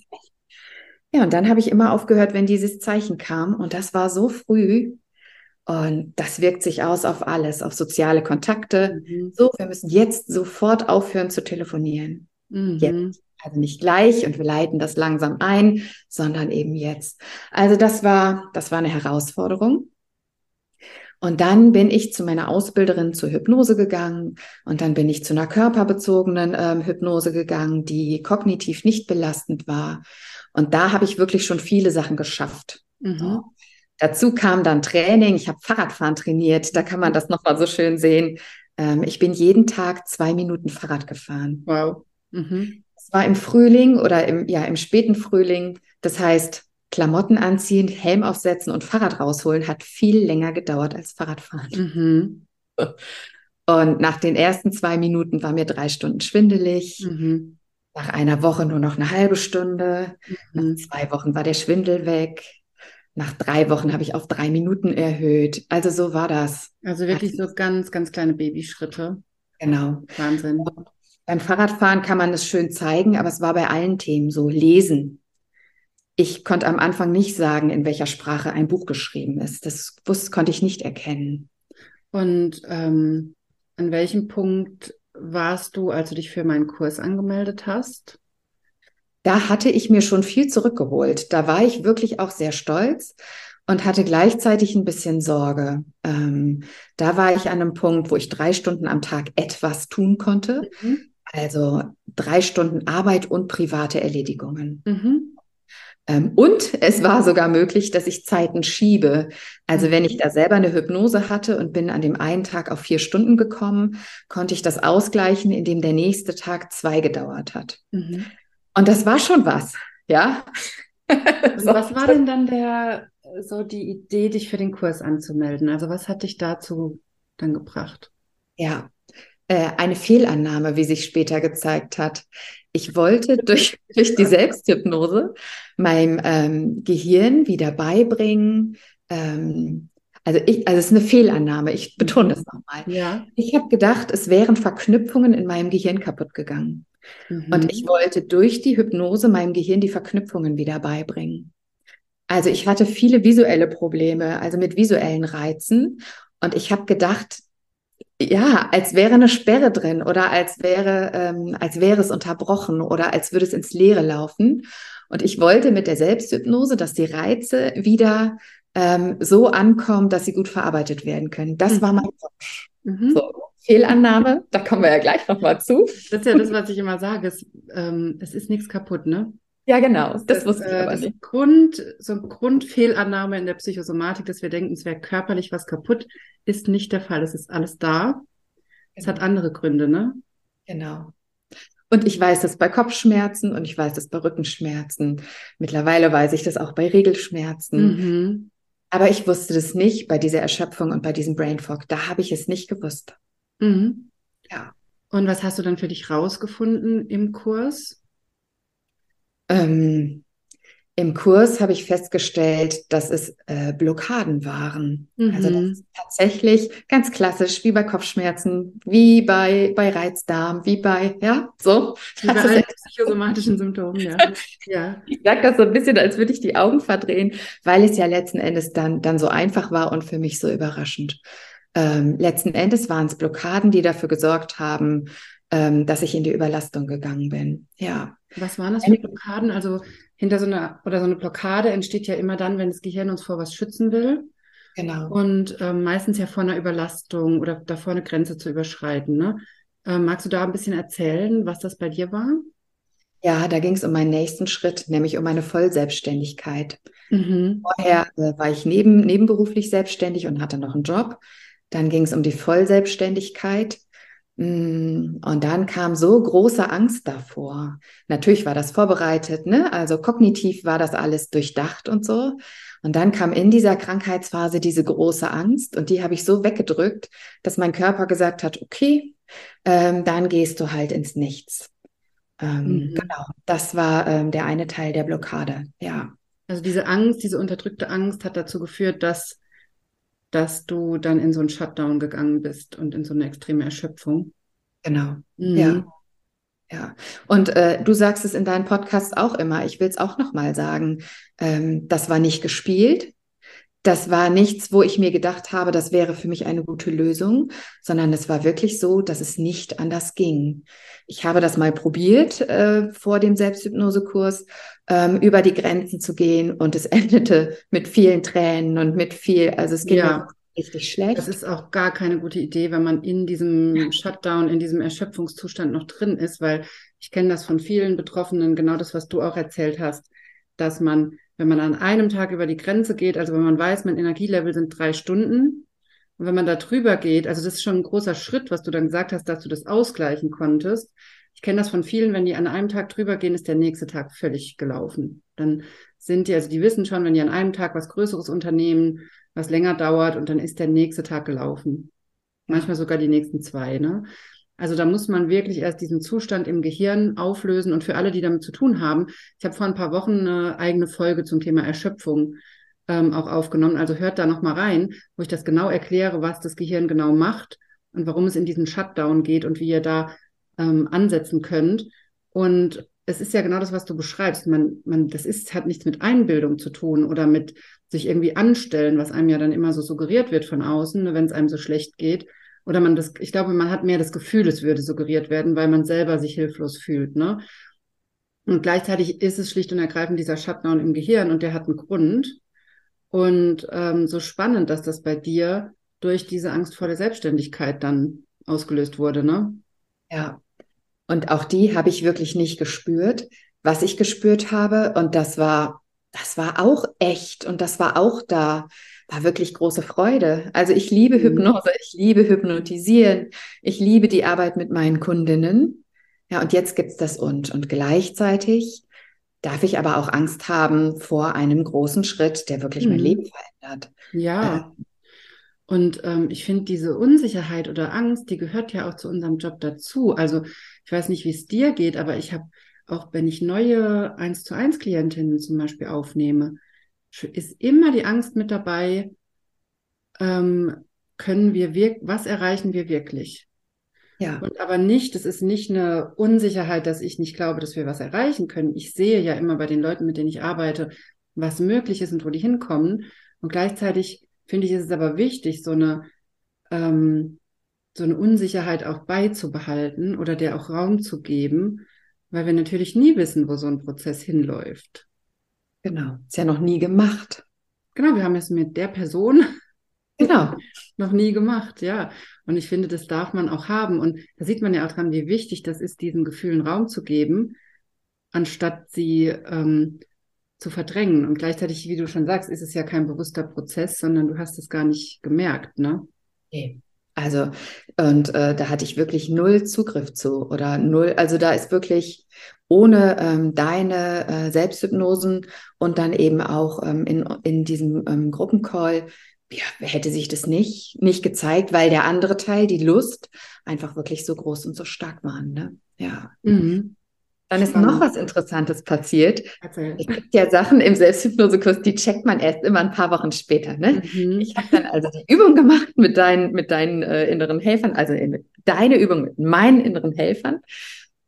Ja, und dann habe ich immer aufgehört, wenn dieses Zeichen kam. Und das war so früh. Und das wirkt sich aus auf alles, auf soziale Kontakte. Mhm. So, wir müssen jetzt sofort aufhören zu telefonieren. Mhm. Jetzt. Also nicht gleich und wir leiten das langsam ein, sondern eben jetzt. Also das war, das war eine Herausforderung. Und dann bin ich zu meiner Ausbilderin zur Hypnose gegangen und dann bin ich zu einer körperbezogenen ähm, Hypnose gegangen, die kognitiv nicht belastend war. Und da habe ich wirklich schon viele Sachen geschafft. Mhm. Dazu kam dann Training. Ich habe Fahrradfahren trainiert. Da kann man das nochmal so schön sehen. Ähm, ich bin jeden Tag zwei Minuten Fahrrad gefahren. Wow. Mhm. Es war im Frühling oder im, ja, im späten Frühling. Das heißt, Klamotten anziehen, Helm aufsetzen und Fahrrad rausholen hat viel länger gedauert als Fahrradfahren. Mhm. Und nach den ersten zwei Minuten war mir drei Stunden schwindelig. Mhm. Nach einer Woche nur noch eine halbe Stunde. Mhm. Nach zwei Wochen war der Schwindel weg. Nach drei Wochen habe ich auf drei Minuten erhöht. Also so war das. Also wirklich also, so ganz, ganz kleine Babyschritte. Genau. Wahnsinn. Und beim Fahrradfahren kann man das schön zeigen, aber es war bei allen Themen so. Lesen. Ich konnte am Anfang nicht sagen, in welcher Sprache ein Buch geschrieben ist. Das wusste, konnte ich nicht erkennen. Und ähm, an welchem Punkt warst du, als du dich für meinen Kurs angemeldet hast? Da hatte ich mir schon viel zurückgeholt. Da war ich wirklich auch sehr stolz und hatte gleichzeitig ein bisschen Sorge. Ähm, da war ich an einem Punkt, wo ich drei Stunden am Tag etwas tun konnte. Mhm. Also drei Stunden Arbeit und private Erledigungen. Mhm. Ähm, und es war sogar möglich, dass ich Zeiten schiebe. Also wenn ich mhm. da selber eine Hypnose hatte und bin an dem einen Tag auf vier Stunden gekommen, konnte ich das ausgleichen, indem der nächste Tag zwei gedauert hat. Mhm. Und das war schon was, ja. so. Was war denn dann der, so die Idee, dich für den Kurs anzumelden? Also was hat dich dazu dann gebracht? Ja, äh, eine Fehlannahme, wie sich später gezeigt hat. Ich wollte durch, durch die Selbsthypnose meinem ähm, Gehirn wieder beibringen, ähm, also ich, also es ist eine Fehlannahme, ich betone das nochmal. Ja. Ich habe gedacht, es wären Verknüpfungen in meinem Gehirn kaputt gegangen. Mhm. Und ich wollte durch die Hypnose meinem Gehirn die Verknüpfungen wieder beibringen. Also ich hatte viele visuelle Probleme, also mit visuellen Reizen. Und ich habe gedacht, ja, als wäre eine Sperre drin oder als wäre, ähm, als wäre es unterbrochen oder als würde es ins Leere laufen. Und ich wollte mit der Selbsthypnose, dass die Reize wieder ähm, so ankommen, dass sie gut verarbeitet werden können. Das mhm. war mein Wunsch. Mhm. So, Fehlannahme, da kommen wir ja gleich nochmal zu. Das ist ja das, was ich immer sage. Es, ähm, es ist nichts kaputt, ne? Ja, genau. Das, das wusste ich äh, aber nicht. Grund, so eine Grundfehlannahme in der Psychosomatik, dass wir denken, es wäre körperlich was kaputt, ist nicht der Fall. Es ist alles da. Es hat genau. andere Gründe, ne? Genau. Und ich weiß das bei Kopfschmerzen und ich weiß das bei Rückenschmerzen. Mittlerweile weiß ich das auch bei Regelschmerzen. Mhm. Aber ich wusste das nicht bei dieser Erschöpfung und bei diesem Brain Fog. Da habe ich es nicht gewusst. Mhm. Ja. Und was hast du dann für dich rausgefunden im Kurs? Ähm, Im Kurs habe ich festgestellt, dass es äh, Blockaden waren. Mhm. Also das mhm. ist tatsächlich ganz klassisch, wie bei Kopfschmerzen, wie bei, bei Reizdarm, wie bei, ja, so. Wie bei allen psychosomatischen Symptomen, ja. ja. Ich sage das so ein bisschen, als würde ich die Augen verdrehen, weil es ja letzten Endes dann, dann so einfach war und für mich so überraschend. Ähm, letzten Endes waren es Blockaden, die dafür gesorgt haben, ähm, dass ich in die Überlastung gegangen bin. Ja. Was waren das für Blockaden? Also hinter so einer oder so eine Blockade entsteht ja immer dann, wenn das Gehirn uns vor was schützen will. Genau. Und ähm, meistens ja vor einer Überlastung oder davor eine Grenze zu überschreiten. Ne? Ähm, magst du da ein bisschen erzählen, was das bei dir war? Ja, da ging es um meinen nächsten Schritt, nämlich um meine Vollselbstständigkeit. Mhm. Vorher äh, war ich neben, nebenberuflich selbstständig und hatte noch einen Job. Dann ging es um die Vollselbstständigkeit. Mm, und dann kam so große Angst davor. Natürlich war das vorbereitet, ne? Also kognitiv war das alles durchdacht und so. Und dann kam in dieser Krankheitsphase diese große Angst und die habe ich so weggedrückt, dass mein Körper gesagt hat, okay, ähm, dann gehst du halt ins Nichts. Ähm, mhm. Genau, das war ähm, der eine Teil der Blockade, ja. Also diese Angst, diese unterdrückte Angst hat dazu geführt, dass, dass du dann in so einen Shutdown gegangen bist und in so eine extreme Erschöpfung. Genau, mhm. ja. Ja, und äh, du sagst es in deinem Podcast auch immer, ich will es auch nochmal sagen, ähm, das war nicht gespielt, das war nichts, wo ich mir gedacht habe, das wäre für mich eine gute Lösung, sondern es war wirklich so, dass es nicht anders ging. Ich habe das mal probiert äh, vor dem Selbsthypnosekurs, ähm, über die Grenzen zu gehen und es endete mit vielen Tränen und mit viel, also es ging ja richtig schlecht. Das ist auch gar keine gute Idee, wenn man in diesem Shutdown, in diesem Erschöpfungszustand noch drin ist, weil ich kenne das von vielen Betroffenen, genau das, was du auch erzählt hast, dass man, wenn man an einem Tag über die Grenze geht, also wenn man weiß, mein Energielevel sind drei Stunden, und wenn man da drüber geht, also das ist schon ein großer Schritt, was du dann gesagt hast, dass du das ausgleichen konntest. Kenne das von vielen, wenn die an einem Tag drüber gehen, ist der nächste Tag völlig gelaufen. Dann sind die, also die wissen schon, wenn die an einem Tag was Größeres unternehmen, was länger dauert und dann ist der nächste Tag gelaufen. Manchmal sogar die nächsten zwei, ne? Also da muss man wirklich erst diesen Zustand im Gehirn auflösen. Und für alle, die damit zu tun haben, ich habe vor ein paar Wochen eine eigene Folge zum Thema Erschöpfung ähm, auch aufgenommen. Also hört da nochmal rein, wo ich das genau erkläre, was das Gehirn genau macht und warum es in diesen Shutdown geht und wie ihr da ähm, ansetzen könnt. Und es ist ja genau das, was du beschreibst. Man, man, das ist, hat nichts mit Einbildung zu tun oder mit sich irgendwie anstellen, was einem ja dann immer so suggeriert wird von außen, ne, wenn es einem so schlecht geht. Oder man das, ich glaube, man hat mehr das Gefühl, es würde suggeriert werden, weil man selber sich hilflos fühlt, ne? Und gleichzeitig ist es schlicht und ergreifend dieser Shutdown im Gehirn und der hat einen Grund. Und ähm, so spannend, dass das bei dir durch diese Angst vor der Selbstständigkeit dann ausgelöst wurde, ne? Ja. Und auch die habe ich wirklich nicht gespürt. Was ich gespürt habe, und das war das war auch echt und das war auch da, war wirklich große Freude. Also ich liebe mhm. Hypnose, ich liebe Hypnotisieren, ich liebe die Arbeit mit meinen Kundinnen. Ja, und jetzt gibt's das und. Und gleichzeitig darf ich aber auch Angst haben vor einem großen Schritt, der wirklich mhm. mein Leben verändert. Ja. Äh, und ähm, ich finde, diese Unsicherheit oder Angst, die gehört ja auch zu unserem Job dazu. Also ich weiß nicht, wie es dir geht, aber ich habe auch wenn ich neue 1 zu 1 Klientinnen zum Beispiel aufnehme, ist immer die Angst mit dabei, ähm, können wir wirk was erreichen wir wirklich? Ja. Und aber nicht, das ist nicht eine Unsicherheit, dass ich nicht glaube, dass wir was erreichen können. Ich sehe ja immer bei den Leuten, mit denen ich arbeite, was möglich ist und wo die hinkommen. Und gleichzeitig finde ich, ist es aber wichtig, so eine, ähm, so eine Unsicherheit auch beizubehalten oder der auch Raum zu geben, weil wir natürlich nie wissen, wo so ein Prozess hinläuft. Genau, ist ja noch nie gemacht. Genau, wir haben es mit der Person genau. noch nie gemacht, ja. Und ich finde, das darf man auch haben. Und da sieht man ja auch dran, wie wichtig das ist, diesen Gefühlen Raum zu geben, anstatt sie ähm, zu verdrängen. Und gleichzeitig, wie du schon sagst, ist es ja kein bewusster Prozess, sondern du hast es gar nicht gemerkt, ne? Nee. Also, und äh, da hatte ich wirklich null Zugriff zu oder null, also da ist wirklich ohne ähm, deine äh, Selbsthypnosen und dann eben auch ähm, in, in diesem ähm, Gruppencall, ja, hätte sich das nicht, nicht gezeigt, weil der andere Teil, die Lust, einfach wirklich so groß und so stark waren. Ne? Ja. Mhm. Dann ist noch was Interessantes passiert. Erzähl. Es gibt ja Sachen im Selbsthypnosekurs, die checkt man erst immer ein paar Wochen später. Ne? Mhm. Ich habe dann also die Übung gemacht mit deinen, mit deinen äh, inneren Helfern, also äh, deine Übung mit meinen inneren Helfern.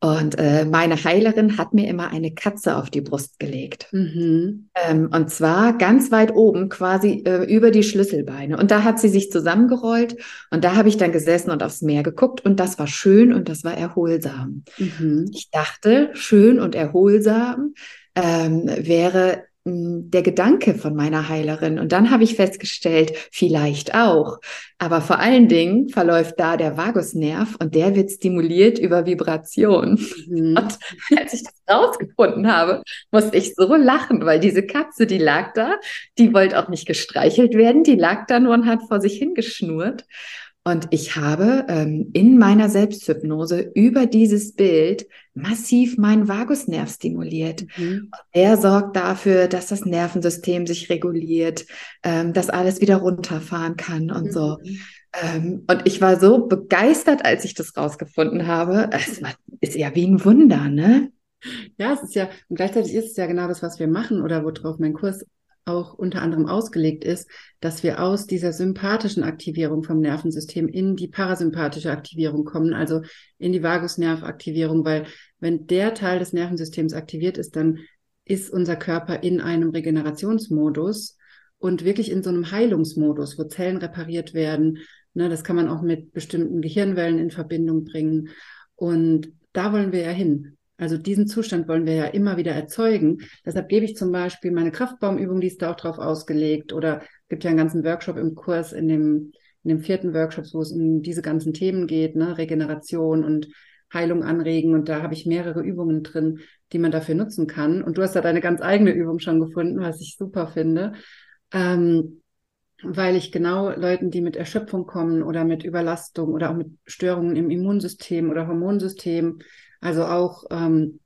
Und äh, meine Heilerin hat mir immer eine Katze auf die Brust gelegt. Mhm. Ähm, und zwar ganz weit oben, quasi äh, über die Schlüsselbeine. Und da hat sie sich zusammengerollt. Und da habe ich dann gesessen und aufs Meer geguckt. Und das war schön und das war erholsam. Mhm. Ich dachte, schön und erholsam ähm, wäre der Gedanke von meiner Heilerin. Und dann habe ich festgestellt, vielleicht auch. Aber vor allen Dingen verläuft da der Vagusnerv und der wird stimuliert über Vibration. Mhm. Und als ich das rausgefunden habe, musste ich so lachen, weil diese Katze, die lag da, die wollte auch nicht gestreichelt werden, die lag da nur und hat vor sich hingeschnurrt. Und ich habe ähm, in meiner Selbsthypnose über dieses Bild massiv meinen Vagusnerv stimuliert. Mhm. Er sorgt dafür, dass das Nervensystem sich reguliert, ähm, dass alles wieder runterfahren kann und mhm. so. Ähm, und ich war so begeistert, als ich das rausgefunden habe. Es war, ist ja wie ein Wunder, ne? Ja, es ist ja, und gleichzeitig ist es ja genau das, was wir machen oder worauf mein Kurs auch unter anderem ausgelegt ist, dass wir aus dieser sympathischen Aktivierung vom Nervensystem in die parasympathische Aktivierung kommen, also in die Vagusnervaktivierung, weil wenn der Teil des Nervensystems aktiviert ist, dann ist unser Körper in einem Regenerationsmodus und wirklich in so einem Heilungsmodus, wo Zellen repariert werden. Ne, das kann man auch mit bestimmten Gehirnwellen in Verbindung bringen. Und da wollen wir ja hin. Also diesen Zustand wollen wir ja immer wieder erzeugen. Deshalb gebe ich zum Beispiel meine Kraftbaumübung, die ist da auch drauf ausgelegt. Oder es gibt ja einen ganzen Workshop im Kurs, in dem, in dem vierten Workshop, wo es um diese ganzen Themen geht, ne? Regeneration und Heilung anregen. Und da habe ich mehrere Übungen drin, die man dafür nutzen kann. Und du hast da deine ganz eigene Übung schon gefunden, was ich super finde. Ähm, weil ich genau Leuten, die mit Erschöpfung kommen oder mit Überlastung oder auch mit Störungen im Immunsystem oder Hormonsystem, also auch, ähm,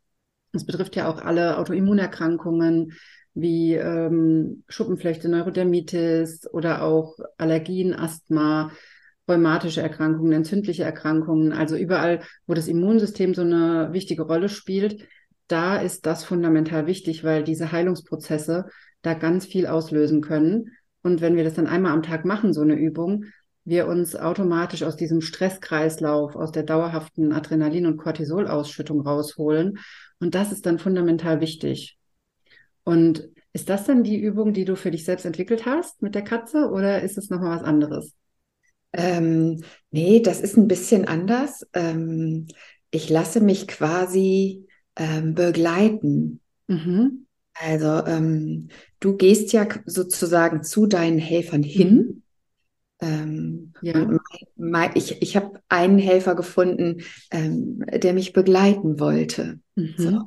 es betrifft ja auch alle Autoimmunerkrankungen wie ähm, Schuppenflechte, Neurodermitis oder auch Allergien, Asthma, rheumatische Erkrankungen, entzündliche Erkrankungen, also überall, wo das Immunsystem so eine wichtige Rolle spielt, da ist das fundamental wichtig, weil diese Heilungsprozesse da ganz viel auslösen können. Und wenn wir das dann einmal am Tag machen, so eine Übung, wir uns automatisch aus diesem Stresskreislauf, aus der dauerhaften Adrenalin- und Cortisolausschüttung rausholen. Und das ist dann fundamental wichtig. Und ist das dann die Übung, die du für dich selbst entwickelt hast mit der Katze oder ist es nochmal was anderes? Ähm, nee, das ist ein bisschen anders. Ähm, ich lasse mich quasi ähm, begleiten. Mhm. Also ähm, du gehst ja sozusagen zu deinen Helfern hin. Mhm. Ähm, ja. mein, mein, ich ich habe einen Helfer gefunden, ähm, der mich begleiten wollte. Mhm. So.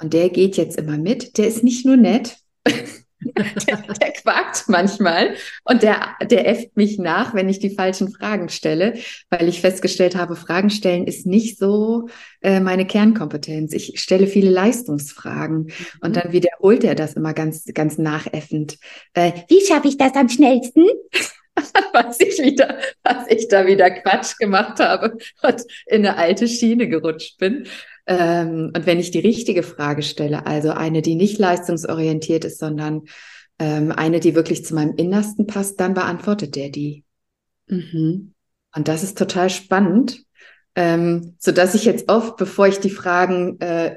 Und der geht jetzt immer mit. Der ist nicht nur nett, der, der quakt manchmal und der, der äfft mich nach, wenn ich die falschen Fragen stelle, weil ich festgestellt habe, Fragen stellen ist nicht so äh, meine Kernkompetenz. Ich stelle viele Leistungsfragen mhm. und dann wiederholt er das immer ganz, ganz nachäffend. Äh, wie schaffe ich das am schnellsten? was ich wieder, was ich da wieder Quatsch gemacht habe und in eine alte Schiene gerutscht bin. Ähm, und wenn ich die richtige Frage stelle, also eine, die nicht leistungsorientiert ist, sondern ähm, eine, die wirklich zu meinem Innersten passt, dann beantwortet der die. Mhm. Und das ist total spannend, ähm, so dass ich jetzt oft, bevor ich die Fragen, äh,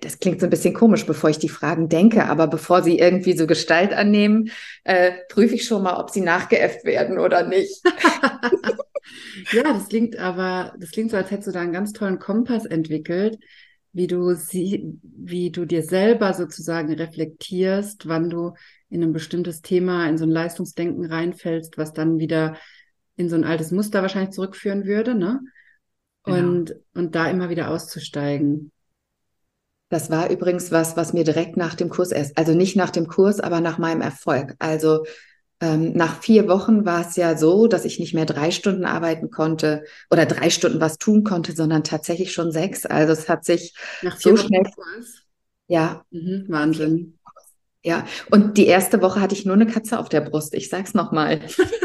das klingt so ein bisschen komisch, bevor ich die Fragen denke, aber bevor sie irgendwie so Gestalt annehmen, äh, prüfe ich schon mal, ob sie nachgeäfft werden oder nicht. ja, das klingt aber, das klingt so, als hättest du da einen ganz tollen Kompass entwickelt, wie du sie, wie du dir selber sozusagen reflektierst, wann du in ein bestimmtes Thema, in so ein Leistungsdenken reinfällst, was dann wieder in so ein altes Muster wahrscheinlich zurückführen würde, ne? Genau. Und, und da immer wieder auszusteigen. Das war übrigens was, was mir direkt nach dem Kurs erst, also nicht nach dem Kurs, aber nach meinem Erfolg. Also ähm, nach vier Wochen war es ja so, dass ich nicht mehr drei Stunden arbeiten konnte oder drei Stunden was tun konnte, sondern tatsächlich schon sechs. Also es hat sich nach so schnell. Kurs? Ja. Mhm, Wahnsinn. Ja, und die erste Woche hatte ich nur eine Katze auf der Brust. Ich sag's nochmal.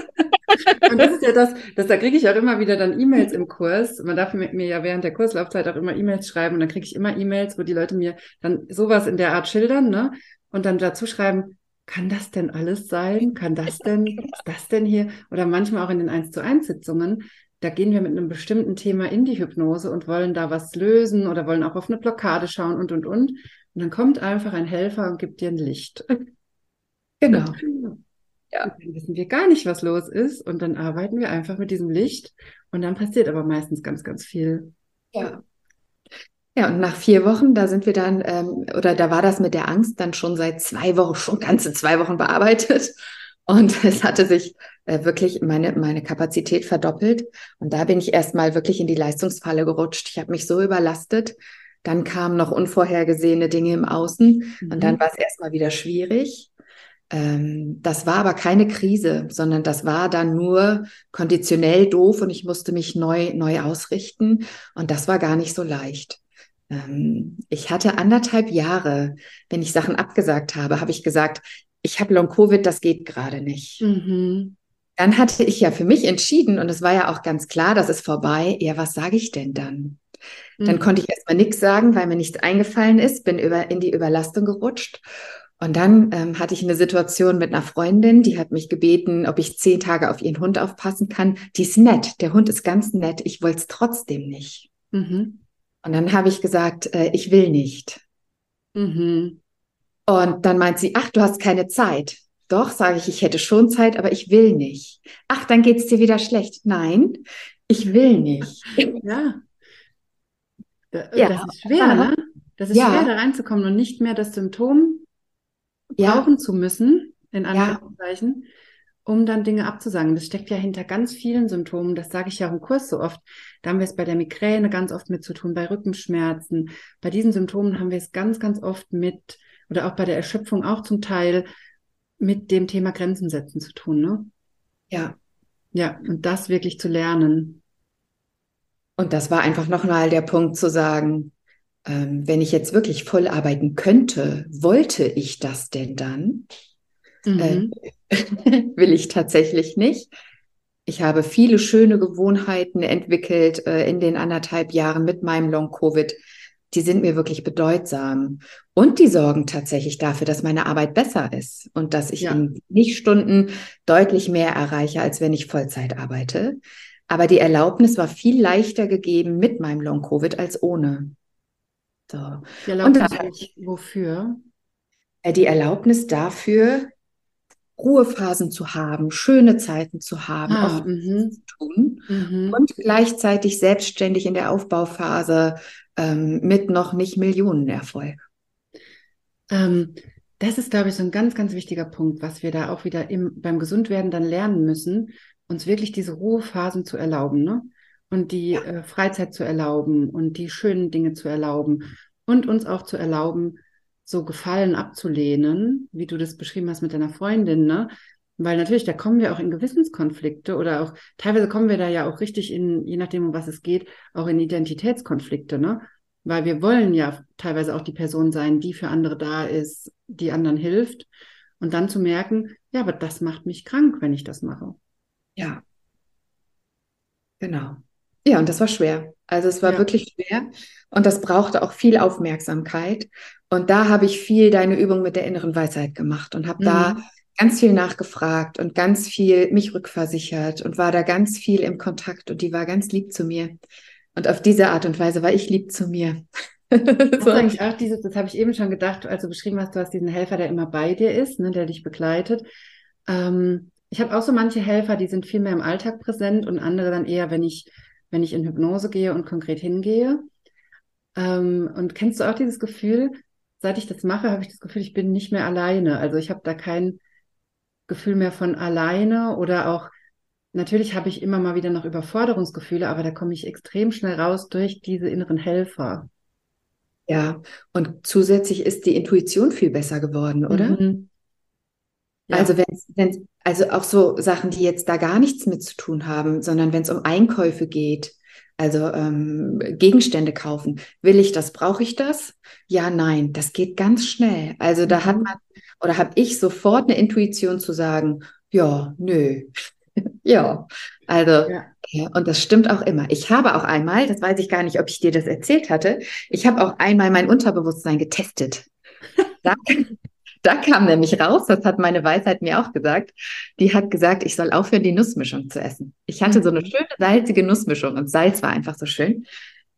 Und das ist ja das, das da kriege ich auch immer wieder dann E-Mails im Kurs. Man darf mir, ja während der Kurslaufzeit auch immer E-Mails schreiben und dann kriege ich immer E-Mails, wo die Leute mir dann sowas in der Art schildern, ne? Und dann dazu schreiben, kann das denn alles sein? Kann das denn, ist das denn hier? Oder manchmal auch in den 1 zu 1 Sitzungen, da gehen wir mit einem bestimmten Thema in die Hypnose und wollen da was lösen oder wollen auch auf eine Blockade schauen und, und, und. Und dann kommt einfach ein Helfer und gibt dir ein Licht. Genau. Ja. dann wissen wir gar nicht, was los ist. Und dann arbeiten wir einfach mit diesem Licht. Und dann passiert aber meistens ganz, ganz viel. Ja. Ja, und nach vier Wochen, da sind wir dann, ähm, oder da war das mit der Angst dann schon seit zwei Wochen, schon ganze zwei Wochen bearbeitet. Und es hatte sich äh, wirklich meine, meine Kapazität verdoppelt. Und da bin ich erstmal wirklich in die Leistungsfalle gerutscht. Ich habe mich so überlastet. Dann kamen noch unvorhergesehene Dinge im Außen. Mhm. Und dann war es erstmal wieder schwierig. Ähm, das war aber keine Krise, sondern das war dann nur konditionell doof und ich musste mich neu, neu ausrichten. Und das war gar nicht so leicht. Ähm, ich hatte anderthalb Jahre, wenn ich Sachen abgesagt habe, habe ich gesagt, ich habe Long-Covid, das geht gerade nicht. Mhm. Dann hatte ich ja für mich entschieden und es war ja auch ganz klar, das ist vorbei. Ja, was sage ich denn dann? Mhm. Dann konnte ich erstmal nichts sagen, weil mir nichts eingefallen ist, bin über, in die Überlastung gerutscht. Und dann ähm, hatte ich eine Situation mit einer Freundin, die hat mich gebeten, ob ich zehn Tage auf ihren Hund aufpassen kann. Die ist nett, der Hund ist ganz nett, ich wollte es trotzdem nicht. Mhm. Und dann habe ich gesagt, äh, ich will nicht. Mhm. Und dann meint sie, ach, du hast keine Zeit. Doch, sage ich, ich hätte schon Zeit, aber ich will nicht. Ach, dann geht es dir wieder schlecht. Nein, ich will nicht. Ja. Das ist schwer, ne? Das ist ja. schwer, da reinzukommen und nicht mehr das Symptom brauchen ja. zu müssen, in Anführungszeichen, ja. um dann Dinge abzusagen. Das steckt ja hinter ganz vielen Symptomen. Das sage ich ja auch im Kurs so oft. Da haben wir es bei der Migräne ganz oft mit zu tun, bei Rückenschmerzen. Bei diesen Symptomen haben wir es ganz, ganz oft mit, oder auch bei der Erschöpfung auch zum Teil mit dem Thema Grenzen setzen zu tun, ne? Ja. Ja, und das wirklich zu lernen. Und das war einfach nochmal der Punkt zu sagen, ähm, wenn ich jetzt wirklich voll arbeiten könnte, wollte ich das denn dann? Mhm. Äh, will ich tatsächlich nicht. Ich habe viele schöne Gewohnheiten entwickelt äh, in den anderthalb Jahren mit meinem Long-Covid. Die sind mir wirklich bedeutsam. Und die sorgen tatsächlich dafür, dass meine Arbeit besser ist und dass ich ja. in nicht Stunden deutlich mehr erreiche, als wenn ich Vollzeit arbeite. Aber die Erlaubnis war viel leichter gegeben mit meinem Long-Covid als ohne. So. Die Erlaubnis und wofür? Äh, die Erlaubnis dafür, Ruhephasen zu haben, schöne Zeiten zu haben, ah, auch mhm. zu tun mhm. und gleichzeitig selbstständig in der Aufbauphase ähm, mit noch nicht Millionenerfolg. Ähm, das ist, glaube ich, so ein ganz, ganz wichtiger Punkt, was wir da auch wieder im, beim Gesundwerden dann lernen müssen, uns wirklich diese Ruhephasen zu erlauben. Ne? Und die äh, Freizeit zu erlauben und die schönen Dinge zu erlauben und uns auch zu erlauben, so Gefallen abzulehnen, wie du das beschrieben hast mit deiner Freundin, ne? Weil natürlich, da kommen wir auch in Gewissenskonflikte oder auch, teilweise kommen wir da ja auch richtig in, je nachdem, um was es geht, auch in Identitätskonflikte, ne? Weil wir wollen ja teilweise auch die Person sein, die für andere da ist, die anderen hilft. Und dann zu merken, ja, aber das macht mich krank, wenn ich das mache. Ja. Genau. Ja, und das war schwer. Also es war ja. wirklich schwer und das brauchte auch viel Aufmerksamkeit. Und da habe ich viel deine Übung mit der inneren Weisheit gemacht und habe mhm. da ganz viel nachgefragt und ganz viel mich rückversichert und war da ganz viel im Kontakt und die war ganz lieb zu mir. Und auf diese Art und Weise war ich lieb zu mir. so. eigentlich auch dieses, das habe ich eben schon gedacht, als du beschrieben hast, du hast diesen Helfer, der immer bei dir ist, ne, der dich begleitet. Ähm, ich habe auch so manche Helfer, die sind viel mehr im Alltag präsent und andere dann eher, wenn ich wenn ich in Hypnose gehe und konkret hingehe. Ähm, und kennst du auch dieses Gefühl, seit ich das mache, habe ich das Gefühl, ich bin nicht mehr alleine. Also ich habe da kein Gefühl mehr von alleine oder auch, natürlich habe ich immer mal wieder noch Überforderungsgefühle, aber da komme ich extrem schnell raus durch diese inneren Helfer. Ja, und zusätzlich ist die Intuition viel besser geworden, oder? Mhm. Ja. Also wenn also auch so Sachen, die jetzt da gar nichts mit zu tun haben, sondern wenn es um Einkäufe geht, also ähm, Gegenstände kaufen, will ich das, brauche ich das? Ja, nein, das geht ganz schnell. Also da hat mhm. man oder habe ich sofort eine Intuition zu sagen, ja, nö, ja, also ja. und das stimmt auch immer. Ich habe auch einmal, das weiß ich gar nicht, ob ich dir das erzählt hatte, ich habe auch einmal mein Unterbewusstsein getestet. Da, da kam nämlich raus, das hat meine Weisheit mir auch gesagt, die hat gesagt, ich soll aufhören, die Nussmischung zu essen. Ich hatte so eine mhm. schöne salzige Nussmischung und Salz war einfach so schön.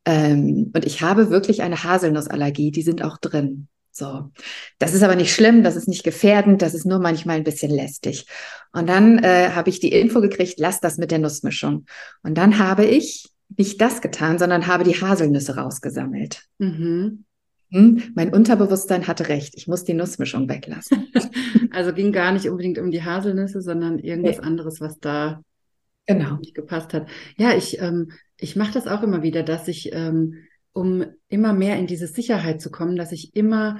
Ähm, und ich habe wirklich eine Haselnussallergie, die sind auch drin. So, das ist aber nicht schlimm, das ist nicht gefährdend, das ist nur manchmal ein bisschen lästig. Und dann äh, habe ich die Info gekriegt, lass das mit der Nussmischung. Und dann habe ich nicht das getan, sondern habe die Haselnüsse rausgesammelt. Mhm hm, mein Unterbewusstsein hatte recht, ich muss die Nussmischung weglassen. also ging gar nicht unbedingt um die Haselnüsse, sondern irgendwas nee. anderes, was da genau. nicht gepasst hat. Ja, ich, ähm, ich mache das auch immer wieder, dass ich, ähm, um immer mehr in diese Sicherheit zu kommen, dass ich immer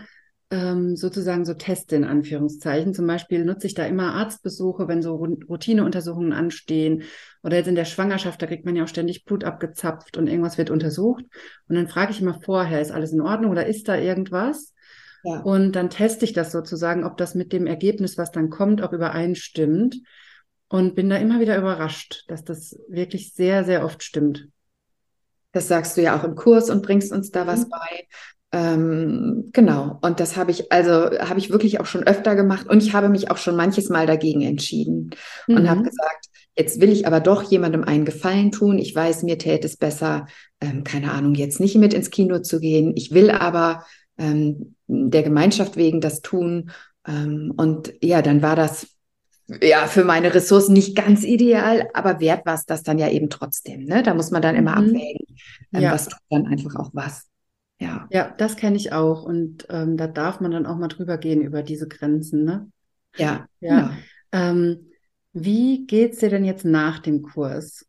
ähm, sozusagen so Teste in Anführungszeichen. Zum Beispiel nutze ich da immer Arztbesuche, wenn so Routineuntersuchungen anstehen. Oder jetzt in der Schwangerschaft, da kriegt man ja auch ständig Blut abgezapft und irgendwas wird untersucht. Und dann frage ich immer vorher, ist alles in Ordnung oder ist da irgendwas? Ja. Und dann teste ich das sozusagen, ob das mit dem Ergebnis, was dann kommt, auch übereinstimmt. Und bin da immer wieder überrascht, dass das wirklich sehr, sehr oft stimmt. Das sagst du ja auch im Kurs und bringst uns da was mhm. bei. Ähm, genau. Und das habe ich, also habe ich wirklich auch schon öfter gemacht und ich habe mich auch schon manches Mal dagegen entschieden mhm. und habe gesagt, jetzt will ich aber doch jemandem einen Gefallen tun. Ich weiß, mir täte es besser, ähm, keine Ahnung, jetzt nicht mit ins Kino zu gehen. Ich will aber ähm, der Gemeinschaft wegen das tun. Ähm, und ja, dann war das ja, für meine Ressourcen nicht ganz ideal, aber wert war es das dann ja eben trotzdem. Ne? Da muss man dann immer mhm. abwägen, ähm, ja. was tut dann einfach auch was. Ja, ja das kenne ich auch. Und ähm, da darf man dann auch mal drüber gehen über diese Grenzen. Ne? Ja. ja. ja. Ähm, wie es dir denn jetzt nach dem Kurs?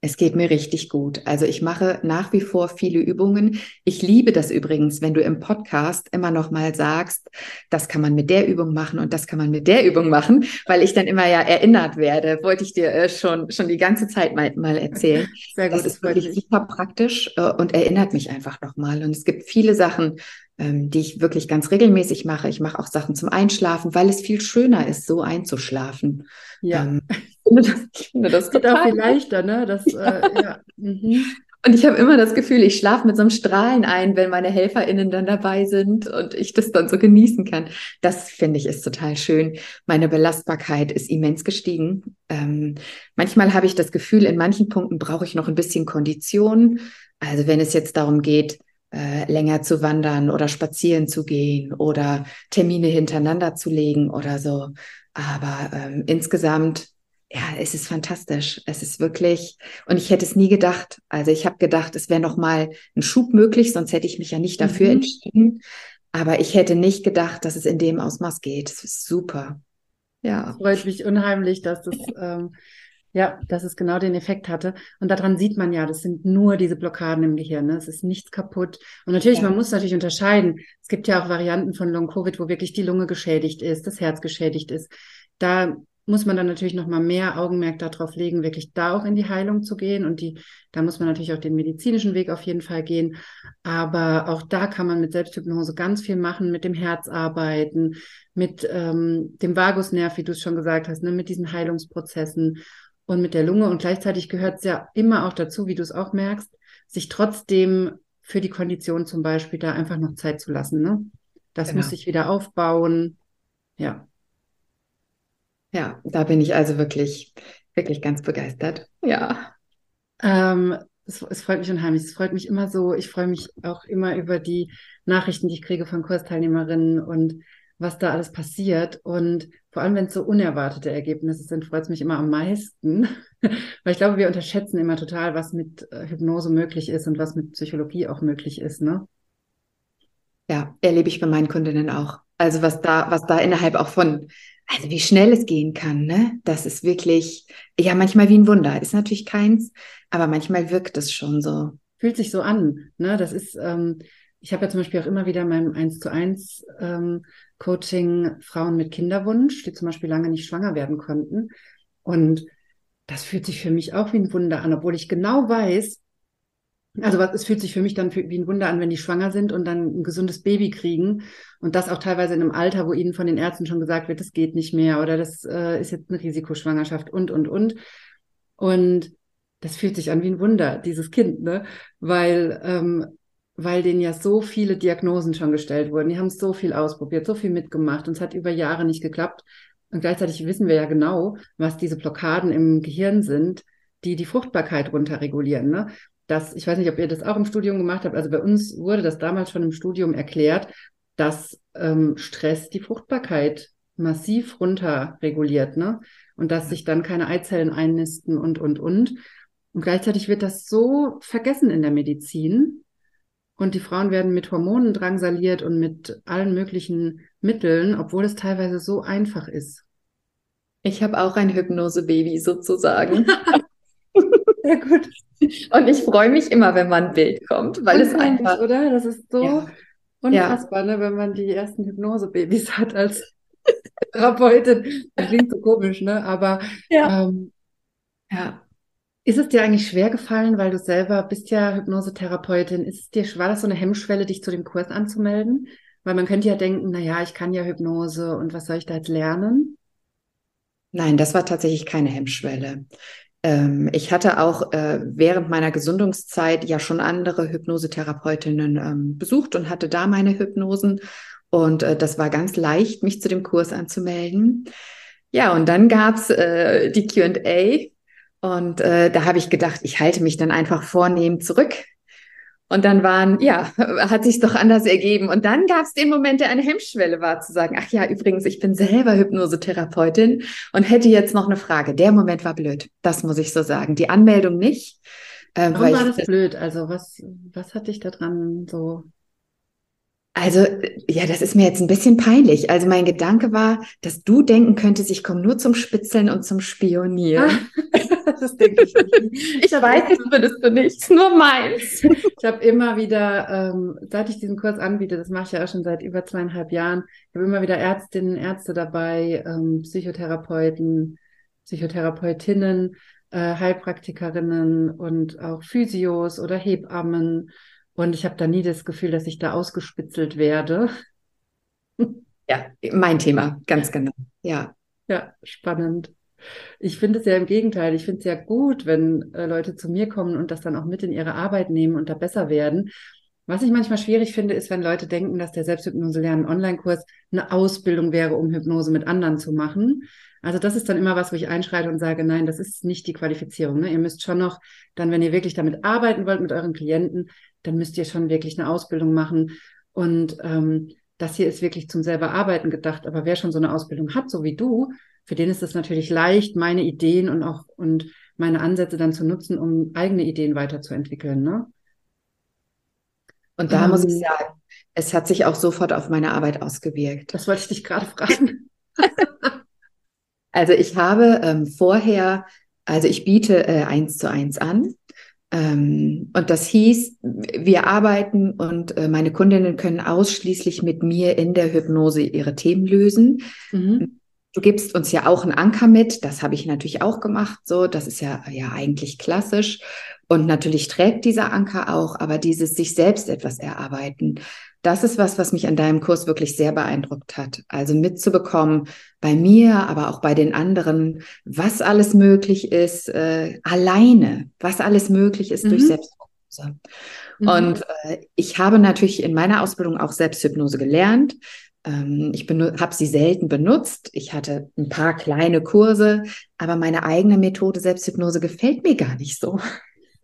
Es geht mir richtig gut. Also ich mache nach wie vor viele Übungen. Ich liebe das übrigens, wenn du im Podcast immer noch mal sagst, das kann man mit der Übung machen und das kann man mit der Übung machen, weil ich dann immer ja erinnert werde. Wollte ich dir äh, schon schon die ganze Zeit mal, mal erzählen. Sehr gut. Das ist wirklich super praktisch äh, und erinnert mich einfach noch mal. Und es gibt viele Sachen, ähm, die ich wirklich ganz regelmäßig mache. Ich mache auch Sachen zum Einschlafen, weil es viel schöner ist, so einzuschlafen. Ja. Ähm, ich finde das, ich finde das total auch viel leichter, ne? Das, äh, ja. Mhm. Und ich habe immer das Gefühl, ich schlafe mit so einem Strahlen ein, wenn meine HelferInnen dann dabei sind und ich das dann so genießen kann. Das finde ich ist total schön. Meine Belastbarkeit ist immens gestiegen. Ähm, manchmal habe ich das Gefühl, in manchen Punkten brauche ich noch ein bisschen Kondition. Also wenn es jetzt darum geht, äh, länger zu wandern oder spazieren zu gehen oder Termine hintereinander zu legen oder so. Aber ähm, insgesamt, ja, es ist fantastisch. Es ist wirklich, und ich hätte es nie gedacht. Also ich habe gedacht, es wäre noch mal ein Schub möglich, sonst hätte ich mich ja nicht dafür mhm. entschieden. Aber ich hätte nicht gedacht, dass es in dem Ausmaß geht. Es ist super. Ja. Es freut mich unheimlich, dass das ähm, ja, dass es genau den Effekt hatte. Und daran sieht man ja, das sind nur diese Blockaden im Gehirn. Ne? Es ist nichts kaputt. Und natürlich, ja. man muss natürlich unterscheiden. Es gibt ja auch Varianten von Long-Covid, wo wirklich die Lunge geschädigt ist, das Herz geschädigt ist. Da muss man dann natürlich noch mal mehr Augenmerk darauf legen, wirklich da auch in die Heilung zu gehen. Und die, da muss man natürlich auch den medizinischen Weg auf jeden Fall gehen. Aber auch da kann man mit Selbsthypnose ganz viel machen, mit dem Herz arbeiten, mit ähm, dem Vagusnerv, wie du es schon gesagt hast, ne, mit diesen Heilungsprozessen und mit der Lunge. Und gleichzeitig gehört es ja immer auch dazu, wie du es auch merkst, sich trotzdem für die Kondition zum Beispiel da einfach noch Zeit zu lassen. Ne? Das genau. muss sich wieder aufbauen. Ja. Ja, da bin ich also wirklich, wirklich ganz begeistert. Ja. Ähm, es, es, freut mich unheimlich. Es freut mich immer so. Ich freue mich auch immer über die Nachrichten, die ich kriege von Kursteilnehmerinnen und was da alles passiert. Und vor allem, wenn es so unerwartete Ergebnisse sind, freut es mich immer am meisten. Weil ich glaube, wir unterschätzen immer total, was mit äh, Hypnose möglich ist und was mit Psychologie auch möglich ist, ne? Ja, erlebe ich bei meinen Kundinnen auch. Also was da, was da innerhalb auch von, also wie schnell es gehen kann, ne? Das ist wirklich, ja, manchmal wie ein Wunder. Ist natürlich keins, aber manchmal wirkt es schon so. Fühlt sich so an, ne? Das ist, ähm, ich habe ja zum Beispiel auch immer wieder in meinem 1 zu 1 ähm, Coaching Frauen mit Kinderwunsch, die zum Beispiel lange nicht schwanger werden konnten. Und das fühlt sich für mich auch wie ein Wunder an, obwohl ich genau weiß, also es fühlt sich für mich dann wie ein Wunder an, wenn die schwanger sind und dann ein gesundes Baby kriegen und das auch teilweise in einem Alter, wo ihnen von den Ärzten schon gesagt wird, das geht nicht mehr oder das äh, ist jetzt eine Risikoschwangerschaft und, und, und. Und das fühlt sich an wie ein Wunder, dieses Kind, ne? Weil ähm, weil denen ja so viele Diagnosen schon gestellt wurden. Die haben so viel ausprobiert, so viel mitgemacht und es hat über Jahre nicht geklappt. Und gleichzeitig wissen wir ja genau, was diese Blockaden im Gehirn sind, die die Fruchtbarkeit runterregulieren. Ne? Das, ich weiß nicht, ob ihr das auch im Studium gemacht habt. Also bei uns wurde das damals schon im Studium erklärt, dass ähm, Stress die Fruchtbarkeit massiv runterreguliert, ne? Und dass sich dann keine Eizellen einnisten und, und, und. Und gleichzeitig wird das so vergessen in der Medizin, und die Frauen werden mit Hormonen drangsaliert und mit allen möglichen Mitteln, obwohl es teilweise so einfach ist. Ich habe auch ein Hypnose-Baby sozusagen. Sehr gut. Und ich freue mich immer, wenn mal ein Bild kommt, weil es einfach, oder? Das ist so. Ja. Unfassbar, ja. ne, wenn man die ersten Hypnosebabys hat als Therapeutin. Das klingt so komisch, ne? Aber ja. Ähm, ja. Ist es dir eigentlich schwer gefallen, weil du selber bist ja Hypnosetherapeutin, ist es dir, war das so eine Hemmschwelle, dich zu dem Kurs anzumelden? Weil man könnte ja denken, na ja, ich kann ja Hypnose und was soll ich da jetzt lernen? Nein, das war tatsächlich keine Hemmschwelle. Ähm, ich hatte auch äh, während meiner Gesundungszeit ja schon andere Hypnosetherapeutinnen ähm, besucht und hatte da meine Hypnosen. Und äh, das war ganz leicht, mich zu dem Kurs anzumelden. Ja, und dann gab's äh, die QA. Und äh, da habe ich gedacht, ich halte mich dann einfach vornehm zurück und dann waren, ja, hat sich doch anders ergeben. Und dann gab es den Moment, der eine Hemmschwelle war, zu sagen, ach ja, übrigens, ich bin selber Hypnosetherapeutin und hätte jetzt noch eine Frage. Der Moment war blöd, das muss ich so sagen. Die Anmeldung nicht. Äh, Warum war das blöd? Also was, was hat dich da dran so also, ja, das ist mir jetzt ein bisschen peinlich. Also mein Gedanke war, dass du denken könntest, ich komme nur zum Spitzeln und zum Spionieren. das denke ich nicht. Ich weiß, das würdest du nicht, nur meins. Ich habe immer wieder, ähm, seit ich diesen Kurs anbiete, das mache ich ja auch schon seit über zweieinhalb Jahren, ich habe immer wieder Ärztinnen, Ärzte dabei, ähm, Psychotherapeuten, Psychotherapeutinnen, äh, Heilpraktikerinnen und auch Physios oder Hebammen und ich habe da nie das Gefühl, dass ich da ausgespitzelt werde. Ja, mein Thema, ganz genau. Ja. Ja, spannend. Ich finde es ja im Gegenteil. Ich finde es ja gut, wenn äh, Leute zu mir kommen und das dann auch mit in ihre Arbeit nehmen und da besser werden. Was ich manchmal schwierig finde, ist, wenn Leute denken, dass der Selbsthypnose lernen Online-Kurs eine Ausbildung wäre, um Hypnose mit anderen zu machen. Also das ist dann immer was, wo ich einschreite und sage, nein, das ist nicht die Qualifizierung. Ne? Ihr müsst schon noch, dann, wenn ihr wirklich damit arbeiten wollt mit euren Klienten, dann müsst ihr schon wirklich eine Ausbildung machen. Und ähm, das hier ist wirklich zum selber Arbeiten gedacht. Aber wer schon so eine Ausbildung hat, so wie du, für den ist es natürlich leicht, meine Ideen und auch und meine Ansätze dann zu nutzen, um eigene Ideen weiterzuentwickeln. Ne? Und da ähm, muss ich ähm. sagen, es hat sich auch sofort auf meine Arbeit ausgewirkt. Das wollte ich dich gerade fragen. also ich habe ähm, vorher, also ich biete äh, eins zu eins an. Ähm, und das hieß, wir arbeiten und äh, meine Kundinnen können ausschließlich mit mir in der Hypnose ihre Themen lösen. Mhm. Du gibst uns ja auch einen Anker mit, das habe ich natürlich auch gemacht, so, das ist ja, ja eigentlich klassisch. Und natürlich trägt dieser Anker auch, aber dieses sich selbst etwas erarbeiten, das ist was, was mich an deinem Kurs wirklich sehr beeindruckt hat. Also mitzubekommen, bei mir, aber auch bei den anderen, was alles möglich ist, äh, alleine, was alles möglich ist mhm. durch Selbsthypnose. Mhm. Und äh, ich habe natürlich in meiner Ausbildung auch Selbsthypnose gelernt. Ähm, ich habe sie selten benutzt. Ich hatte ein paar kleine Kurse, aber meine eigene Methode Selbsthypnose gefällt mir gar nicht so.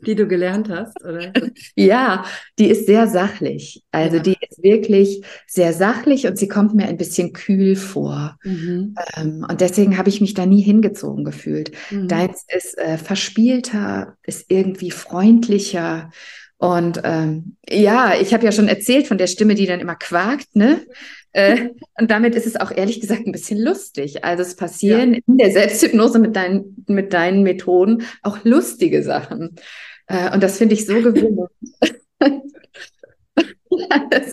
Die du gelernt hast, oder? ja, die ist sehr sachlich. Also ja. die ist wirklich sehr sachlich und sie kommt mir ein bisschen kühl vor. Mhm. Ähm, und deswegen habe ich mich da nie hingezogen gefühlt. Mhm. Deins ist äh, verspielter, ist irgendwie freundlicher. Und ähm, ja, ich habe ja schon erzählt von der Stimme, die dann immer quakt, ne? Äh, und damit ist es auch ehrlich gesagt ein bisschen lustig. Also es passieren ja. in der Selbsthypnose mit deinen, mit deinen Methoden auch lustige Sachen. Äh, und das finde ich so gewöhnlich.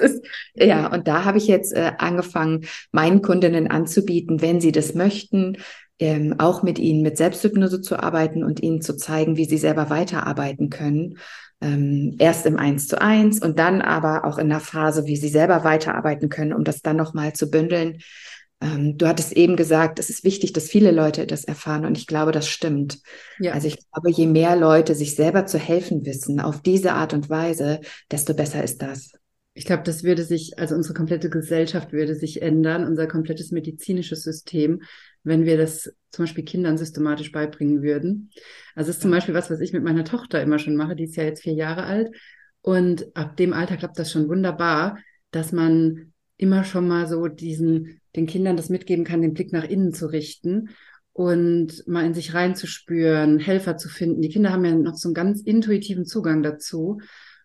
ist, ja, und da habe ich jetzt äh, angefangen, meinen Kundinnen anzubieten, wenn sie das möchten, ähm, auch mit ihnen mit Selbsthypnose zu arbeiten und ihnen zu zeigen, wie sie selber weiterarbeiten können. Ähm, erst im Eins zu eins und dann aber auch in der Phase, wie sie selber weiterarbeiten können, um das dann nochmal zu bündeln. Ähm, du hattest eben gesagt, es ist wichtig, dass viele Leute das erfahren und ich glaube, das stimmt. Ja. Also ich glaube, je mehr Leute sich selber zu helfen wissen auf diese Art und Weise, desto besser ist das. Ich glaube, das würde sich, also unsere komplette Gesellschaft würde sich ändern, unser komplettes medizinisches System, wenn wir das zum Beispiel Kindern systematisch beibringen würden. Also es ist zum Beispiel was, was ich mit meiner Tochter immer schon mache, die ist ja jetzt vier Jahre alt. Und ab dem Alter klappt das schon wunderbar, dass man immer schon mal so diesen den Kindern das mitgeben kann, den Blick nach innen zu richten und mal in sich reinzuspüren, Helfer zu finden. Die Kinder haben ja noch so einen ganz intuitiven Zugang dazu.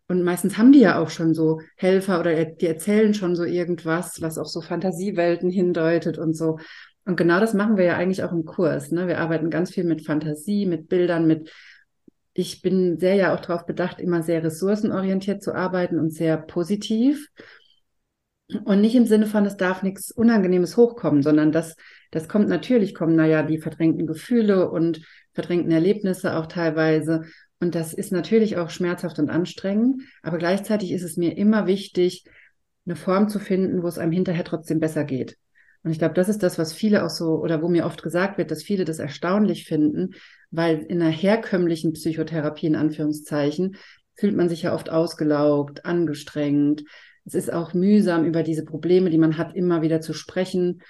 Und meistens haben die ja auch schon so Helfer oder die erzählen schon so irgendwas, was auf so Fantasiewelten hindeutet und so. Und genau das machen wir ja eigentlich auch im Kurs. Ne? Wir arbeiten ganz viel mit Fantasie, mit Bildern, mit ich bin sehr ja auch darauf bedacht, immer sehr ressourcenorientiert zu arbeiten und sehr positiv. Und nicht im Sinne von, es darf nichts Unangenehmes hochkommen, sondern das, das kommt natürlich, kommen naja die verdrängten Gefühle und verdrängten Erlebnisse auch teilweise. Und das ist natürlich auch schmerzhaft und anstrengend. Aber gleichzeitig ist es mir immer wichtig, eine Form zu finden, wo es einem hinterher trotzdem besser geht. Und ich glaube, das ist das, was viele auch so, oder wo mir oft gesagt wird, dass viele das erstaunlich finden, weil in einer herkömmlichen Psychotherapie, in Anführungszeichen, fühlt man sich ja oft ausgelaugt, angestrengt, es ist auch mühsam, über diese Probleme, die man hat, immer wieder zu sprechen.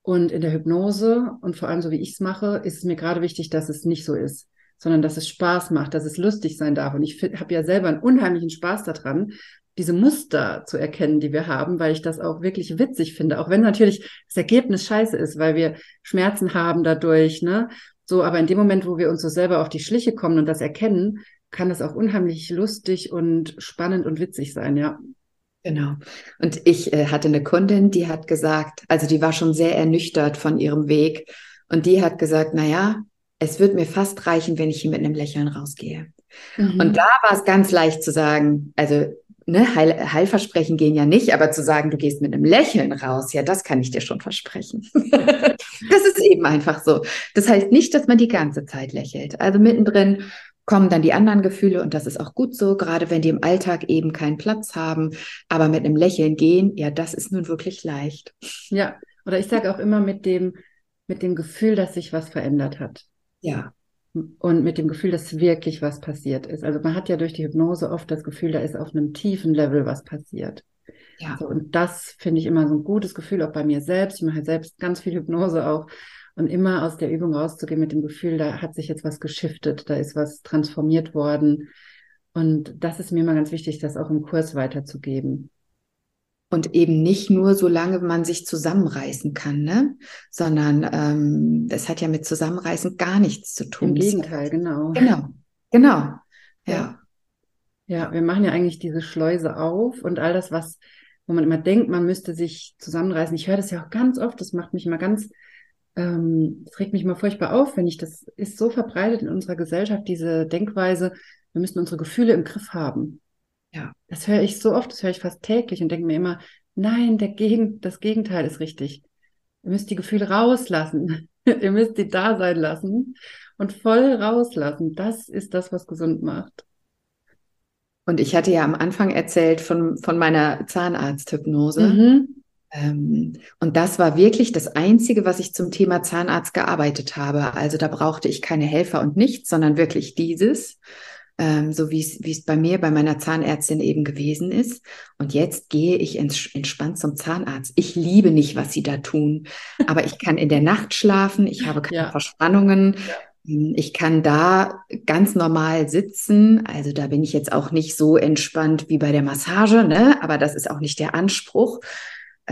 Und in der Hypnose und vor allem so wie ich es mache, ist es mir gerade wichtig, dass es nicht so ist, sondern dass es Spaß macht, dass es lustig sein darf. Und ich habe ja selber einen unheimlichen Spaß daran, diese Muster zu erkennen, die wir haben, weil ich das auch wirklich witzig finde, auch wenn natürlich das Ergebnis scheiße ist, weil wir Schmerzen haben dadurch, ne? So, aber in dem Moment, wo wir uns so selber auf die Schliche kommen und das erkennen, kann das auch unheimlich lustig und spannend und witzig sein, ja. Genau. Und ich äh, hatte eine Kundin, die hat gesagt, also die war schon sehr ernüchtert von ihrem Weg und die hat gesagt, na ja, es wird mir fast reichen, wenn ich hier mit einem Lächeln rausgehe. Mhm. Und da war es ganz leicht zu sagen, also ne, Heil, Heilversprechen gehen ja nicht, aber zu sagen, du gehst mit einem Lächeln raus, ja, das kann ich dir schon versprechen. das ist eben einfach so. Das heißt nicht, dass man die ganze Zeit lächelt. Also mittendrin kommen dann die anderen Gefühle und das ist auch gut so, gerade wenn die im Alltag eben keinen Platz haben. Aber mit einem Lächeln gehen, ja, das ist nun wirklich leicht. Ja, oder ich sage auch immer mit dem, mit dem Gefühl, dass sich was verändert hat. Ja. Und mit dem Gefühl, dass wirklich was passiert ist. Also man hat ja durch die Hypnose oft das Gefühl, da ist auf einem tiefen Level was passiert. Ja. So, und das finde ich immer so ein gutes Gefühl, auch bei mir selbst. Ich mache selbst ganz viel Hypnose auch. Und immer aus der Übung rauszugehen mit dem Gefühl, da hat sich jetzt was geschiftet, da ist was transformiert worden. Und das ist mir immer ganz wichtig, das auch im Kurs weiterzugeben. Und eben nicht nur, solange man sich zusammenreißen kann, ne? sondern ähm, das hat ja mit Zusammenreißen gar nichts zu tun. Im Gegenteil, genau. Genau, genau. Ja. ja. wir machen ja eigentlich diese Schleuse auf und all das, was, wo man immer denkt, man müsste sich zusammenreißen. Ich höre das ja auch ganz oft, das macht mich immer ganz ähm, es regt mich mal furchtbar auf, wenn ich, das ist so verbreitet in unserer Gesellschaft, diese Denkweise, wir müssen unsere Gefühle im Griff haben. Ja. Das höre ich so oft, das höre ich fast täglich und denke mir immer, nein, der Gegen, das Gegenteil ist richtig. Ihr müsst die Gefühle rauslassen. Ihr müsst sie da sein lassen und voll rauslassen. Das ist das, was gesund macht. Und ich hatte ja am Anfang erzählt von, von meiner Zahnarzthypnose. Mhm. Ähm, und das war wirklich das Einzige, was ich zum Thema Zahnarzt gearbeitet habe. Also da brauchte ich keine Helfer und nichts, sondern wirklich dieses, ähm, so wie es, bei mir, bei meiner Zahnärztin eben gewesen ist. Und jetzt gehe ich entspannt zum Zahnarzt. Ich liebe nicht, was sie da tun, aber ich kann in der Nacht schlafen, ich habe keine ja. Verspannungen. Ja. Ähm, ich kann da ganz normal sitzen. Also da bin ich jetzt auch nicht so entspannt wie bei der Massage, ne? Aber das ist auch nicht der Anspruch.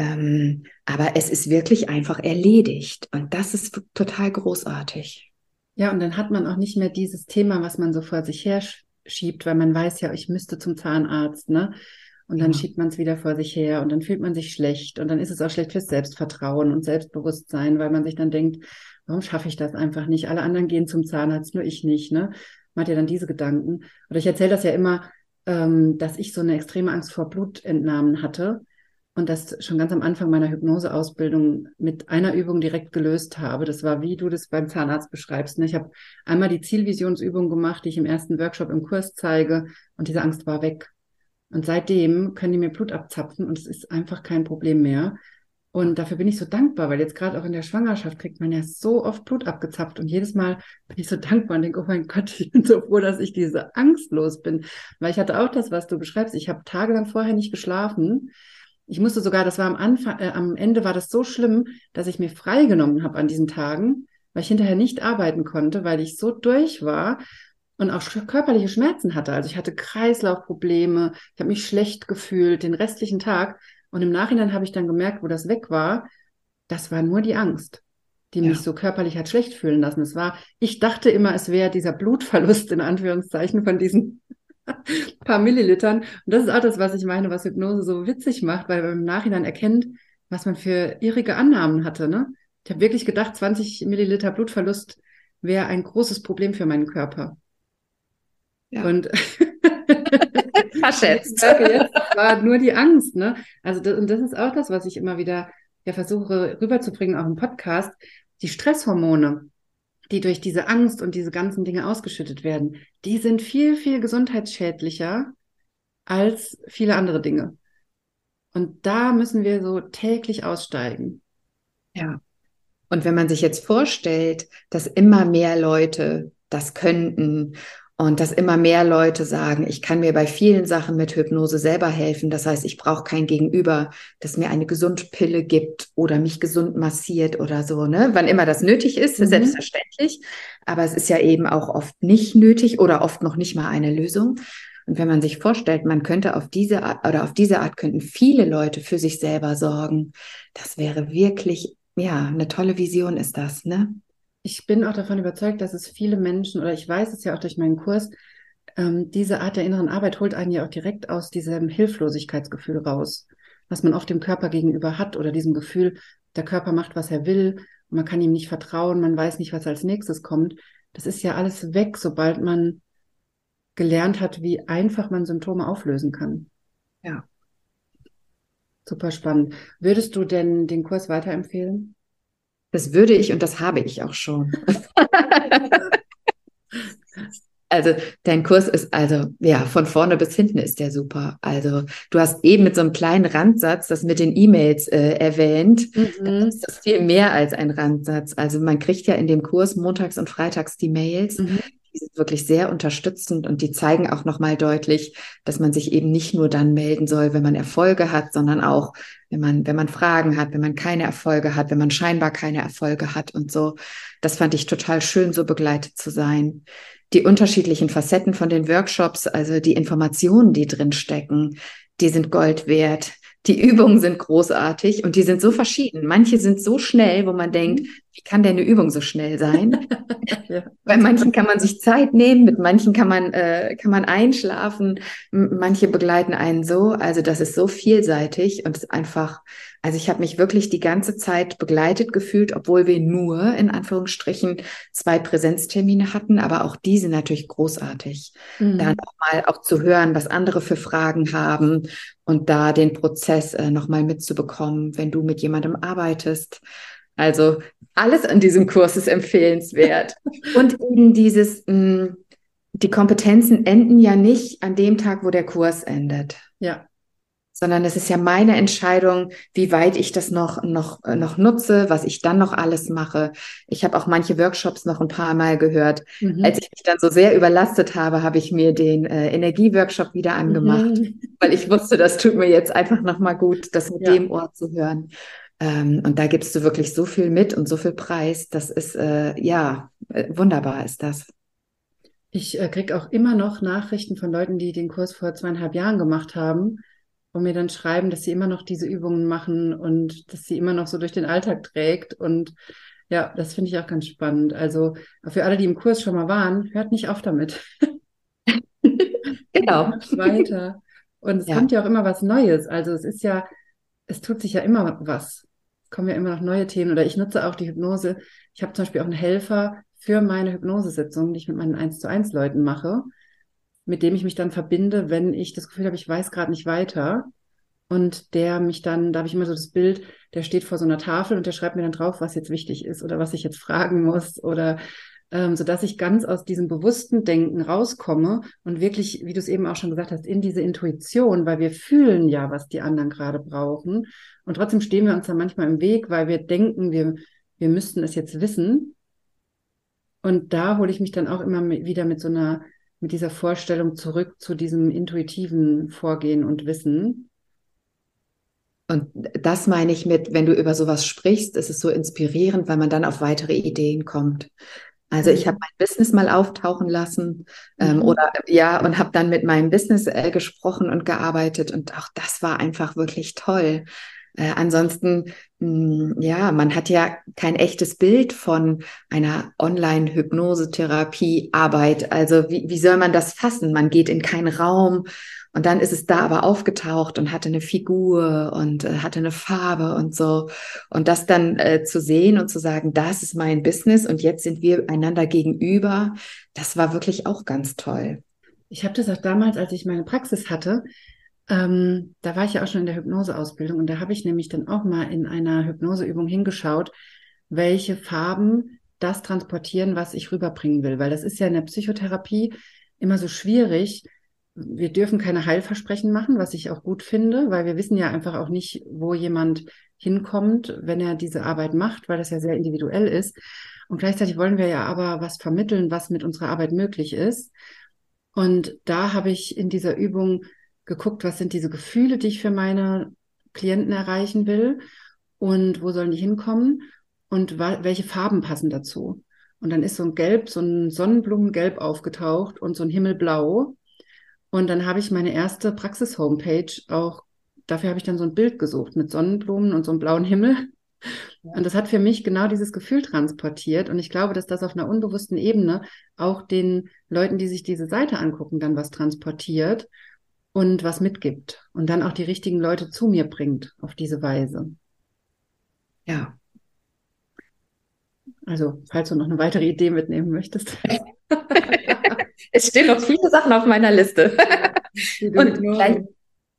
Ähm, aber es ist wirklich einfach erledigt. Und das ist total großartig. Ja, und dann hat man auch nicht mehr dieses Thema, was man so vor sich her schiebt, weil man weiß ja, ich müsste zum Zahnarzt, ne? Und dann ja. schiebt man es wieder vor sich her und dann fühlt man sich schlecht und dann ist es auch schlecht fürs Selbstvertrauen und Selbstbewusstsein, weil man sich dann denkt, warum schaffe ich das einfach nicht? Alle anderen gehen zum Zahnarzt, nur ich nicht, ne? Man hat ja dann diese Gedanken. Oder ich erzähle das ja immer, ähm, dass ich so eine extreme Angst vor Blutentnahmen hatte und das schon ganz am Anfang meiner Hypnoseausbildung mit einer Übung direkt gelöst habe. Das war, wie du das beim Zahnarzt beschreibst. Ne? Ich habe einmal die Zielvisionsübung gemacht, die ich im ersten Workshop im Kurs zeige und diese Angst war weg. Und seitdem können die mir Blut abzapfen und es ist einfach kein Problem mehr. Und dafür bin ich so dankbar, weil jetzt gerade auch in der Schwangerschaft kriegt man ja so oft Blut abgezapft und jedes Mal bin ich so dankbar und denke, oh mein Gott, ich bin so froh, dass ich diese Angst los bin. Weil ich hatte auch das, was du beschreibst. Ich habe tagelang vorher nicht geschlafen ich musste sogar, das war am Anfang, äh, am Ende war das so schlimm, dass ich mir freigenommen habe an diesen Tagen, weil ich hinterher nicht arbeiten konnte, weil ich so durch war und auch körperliche Schmerzen hatte. Also ich hatte Kreislaufprobleme, ich habe mich schlecht gefühlt den restlichen Tag. Und im Nachhinein habe ich dann gemerkt, wo das weg war, das war nur die Angst, die ja. mich so körperlich hat schlecht fühlen lassen. Es war, ich dachte immer, es wäre dieser Blutverlust in Anführungszeichen von diesen paar Millilitern. Und das ist auch das, was ich meine, was Hypnose so witzig macht, weil man im Nachhinein erkennt, was man für irrige Annahmen hatte. Ne? Ich habe wirklich gedacht, 20 Milliliter Blutverlust wäre ein großes Problem für meinen Körper. Ja. Und Verschätzt. Jetzt war nur die Angst, ne? Also das, und das ist auch das, was ich immer wieder ja versuche rüberzubringen, auch im Podcast. Die Stresshormone, die durch diese Angst und diese ganzen Dinge ausgeschüttet werden, die sind viel, viel gesundheitsschädlicher als viele andere Dinge. Und da müssen wir so täglich aussteigen. Ja. Und wenn man sich jetzt vorstellt, dass immer mehr Leute das könnten und dass immer mehr Leute sagen, ich kann mir bei vielen Sachen mit Hypnose selber helfen. Das heißt, ich brauche kein Gegenüber, das mir eine Gesundpille gibt oder mich gesund massiert oder so, ne? Wann immer das nötig ist, mhm. selbstverständlich. Aber es ist ja eben auch oft nicht nötig oder oft noch nicht mal eine Lösung. Und wenn man sich vorstellt, man könnte auf diese Art oder auf diese Art könnten viele Leute für sich selber sorgen, das wäre wirklich, ja, eine tolle Vision ist das, ne? Ich bin auch davon überzeugt, dass es viele Menschen, oder ich weiß es ja auch durch meinen Kurs, ähm, diese Art der inneren Arbeit holt einen ja auch direkt aus diesem Hilflosigkeitsgefühl raus, was man oft dem Körper gegenüber hat oder diesem Gefühl, der Körper macht, was er will, man kann ihm nicht vertrauen, man weiß nicht, was als nächstes kommt. Das ist ja alles weg, sobald man gelernt hat, wie einfach man Symptome auflösen kann. Ja. Super spannend. Würdest du denn den Kurs weiterempfehlen? Das würde ich und das habe ich auch schon. Also dein Kurs ist also, ja, von vorne bis hinten ist der super. Also du hast eben mit so einem kleinen Randsatz das mit den E-Mails äh, erwähnt. Mhm. Das ist viel mehr als ein Randsatz. Also man kriegt ja in dem Kurs montags und freitags die Mails. Mhm die sind wirklich sehr unterstützend und die zeigen auch nochmal deutlich, dass man sich eben nicht nur dann melden soll, wenn man Erfolge hat, sondern auch, wenn man, wenn man Fragen hat, wenn man keine Erfolge hat, wenn man scheinbar keine Erfolge hat und so. Das fand ich total schön, so begleitet zu sein. Die unterschiedlichen Facetten von den Workshops, also die Informationen, die drin stecken, die sind Gold wert. Die Übungen sind großartig und die sind so verschieden. Manche sind so schnell, wo man denkt, mhm. wie kann denn eine Übung so schnell sein? ja. Bei manchen kann man sich Zeit nehmen, mit manchen kann man, äh, kann man einschlafen, manche begleiten einen so. Also das ist so vielseitig und ist einfach also ich habe mich wirklich die ganze Zeit begleitet gefühlt, obwohl wir nur in Anführungsstrichen zwei Präsenztermine hatten, aber auch diese natürlich großartig. Mhm. Da nochmal auch zu hören, was andere für Fragen haben und da den Prozess äh, nochmal mitzubekommen, wenn du mit jemandem arbeitest. Also alles an diesem Kurs ist empfehlenswert. und eben dieses, mh, mm, die Kompetenzen enden ja nicht an dem Tag, wo der Kurs endet. Ja sondern es ist ja meine Entscheidung, wie weit ich das noch, noch, äh, noch nutze, was ich dann noch alles mache. Ich habe auch manche Workshops noch ein paar Mal gehört. Mhm. Als ich mich dann so sehr überlastet habe, habe ich mir den äh, Energieworkshop wieder angemacht, mhm. weil ich wusste, das tut mir jetzt einfach nochmal gut, das mit ja. dem Ohr zu hören. Ähm, und da gibst du wirklich so viel mit und so viel Preis. Das ist, äh, ja, äh, wunderbar ist das. Ich äh, kriege auch immer noch Nachrichten von Leuten, die den Kurs vor zweieinhalb Jahren gemacht haben und mir dann schreiben, dass sie immer noch diese Übungen machen und dass sie immer noch so durch den Alltag trägt. Und ja, das finde ich auch ganz spannend. Also für alle, die im Kurs schon mal waren, hört nicht auf damit. genau. Weiter. Und es ja. kommt ja auch immer was Neues. Also es ist ja, es tut sich ja immer was. Es kommen ja immer noch neue Themen. Oder ich nutze auch die Hypnose. Ich habe zum Beispiel auch einen Helfer für meine Hypnosesitzung, die ich mit meinen 1 zu 1 Leuten mache mit dem ich mich dann verbinde, wenn ich das Gefühl habe, ich weiß gerade nicht weiter. Und der mich dann, da habe ich immer so das Bild, der steht vor so einer Tafel und der schreibt mir dann drauf, was jetzt wichtig ist oder was ich jetzt fragen muss oder ähm, so dass ich ganz aus diesem bewussten Denken rauskomme und wirklich, wie du es eben auch schon gesagt hast, in diese Intuition, weil wir fühlen ja, was die anderen gerade brauchen. Und trotzdem stehen wir uns dann manchmal im Weg, weil wir denken, wir, wir müssten es jetzt wissen. Und da hole ich mich dann auch immer wieder mit so einer mit dieser Vorstellung zurück zu diesem intuitiven Vorgehen und Wissen. Und das meine ich mit, wenn du über sowas sprichst, ist es so inspirierend, weil man dann auf weitere Ideen kommt. Also ich mhm. habe mein Business mal auftauchen lassen ähm, mhm. oder ja und habe dann mit meinem Business äh, gesprochen und gearbeitet und auch das war einfach wirklich toll. Äh, ansonsten, ja, man hat ja kein echtes Bild von einer Online-Hypnose-Therapie-Arbeit. Also wie, wie soll man das fassen? Man geht in keinen Raum und dann ist es da aber aufgetaucht und hatte eine Figur und äh, hatte eine Farbe und so. Und das dann äh, zu sehen und zu sagen, das ist mein Business und jetzt sind wir einander gegenüber, das war wirklich auch ganz toll. Ich habe das auch damals, als ich meine Praxis hatte, ähm, da war ich ja auch schon in der Hypnoseausbildung und da habe ich nämlich dann auch mal in einer Hypnoseübung hingeschaut, welche Farben das transportieren, was ich rüberbringen will. Weil das ist ja in der Psychotherapie immer so schwierig. Wir dürfen keine Heilversprechen machen, was ich auch gut finde, weil wir wissen ja einfach auch nicht, wo jemand hinkommt, wenn er diese Arbeit macht, weil das ja sehr individuell ist. Und gleichzeitig wollen wir ja aber was vermitteln, was mit unserer Arbeit möglich ist. Und da habe ich in dieser Übung geguckt, was sind diese Gefühle, die ich für meine Klienten erreichen will und wo sollen die hinkommen und welche Farben passen dazu. Und dann ist so ein Gelb, so ein Sonnenblumengelb aufgetaucht und so ein Himmelblau. Und dann habe ich meine erste Praxis-Homepage auch, dafür habe ich dann so ein Bild gesucht mit Sonnenblumen und so einem blauen Himmel. Und das hat für mich genau dieses Gefühl transportiert. Und ich glaube, dass das auf einer unbewussten Ebene auch den Leuten, die sich diese Seite angucken, dann was transportiert und was mitgibt. Und dann auch die richtigen Leute zu mir bringt auf diese Weise. Ja. Also, falls du noch eine weitere Idee mitnehmen möchtest. es stehen noch viele Sachen auf meiner Liste. und, gleich,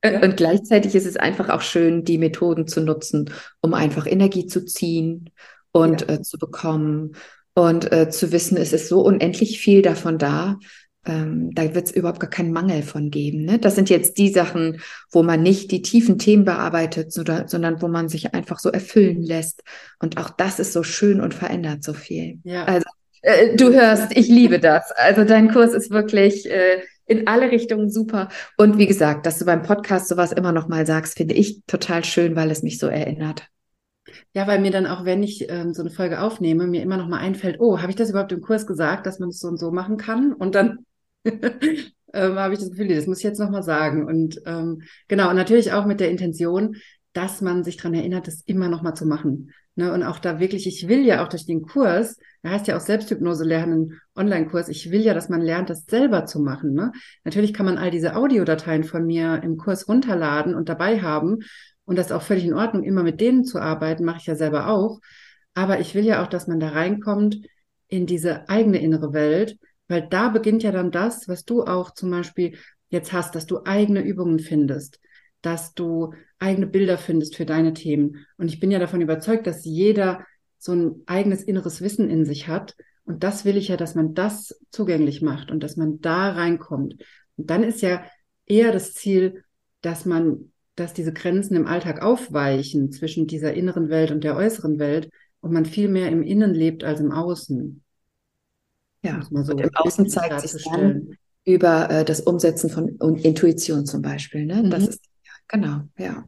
ja. und gleichzeitig ist es einfach auch schön, die Methoden zu nutzen, um einfach Energie zu ziehen und ja. äh, zu bekommen und äh, zu wissen, es ist so unendlich viel davon da. Ähm, da wird es überhaupt gar keinen Mangel von geben. Ne? Das sind jetzt die Sachen, wo man nicht die tiefen Themen bearbeitet, sondern, wo man sich einfach so erfüllen lässt. Und auch das ist so schön und verändert so viel. Ja. Also äh, du hörst, ich liebe das. Also dein Kurs ist wirklich äh, in alle Richtungen super. Und wie gesagt, dass du beim Podcast sowas immer noch mal sagst, finde ich total schön, weil es mich so erinnert. Ja, weil mir dann auch, wenn ich ähm, so eine Folge aufnehme, mir immer noch mal einfällt, oh, habe ich das überhaupt im Kurs gesagt, dass man es so und so machen kann? Und dann ähm, habe ich das Gefühl, das muss ich jetzt nochmal sagen. Und ähm, genau, und natürlich auch mit der Intention, dass man sich dran erinnert, das immer nochmal zu machen. Ne? Und auch da wirklich, ich will ja auch durch den Kurs, da heißt ja auch Selbsthypnose lernen, Online-Kurs, ich will ja, dass man lernt, das selber zu machen. Ne? Natürlich kann man all diese Audiodateien von mir im Kurs runterladen und dabei haben. Und das ist auch völlig in Ordnung, immer mit denen zu arbeiten, mache ich ja selber auch. Aber ich will ja auch, dass man da reinkommt in diese eigene innere Welt, weil da beginnt ja dann das, was du auch zum Beispiel jetzt hast, dass du eigene Übungen findest, dass du eigene Bilder findest für deine Themen. Und ich bin ja davon überzeugt, dass jeder so ein eigenes inneres Wissen in sich hat. Und das will ich ja, dass man das zugänglich macht und dass man da reinkommt. Und dann ist ja eher das Ziel, dass man, dass diese Grenzen im Alltag aufweichen zwischen dieser inneren Welt und der äußeren Welt und man viel mehr im Innen lebt als im Außen. Ja, so und im Außen zeigt sich dann über äh, das Umsetzen von Intuition zum Beispiel. Ne? Mhm. Das ist, ja, genau, ja.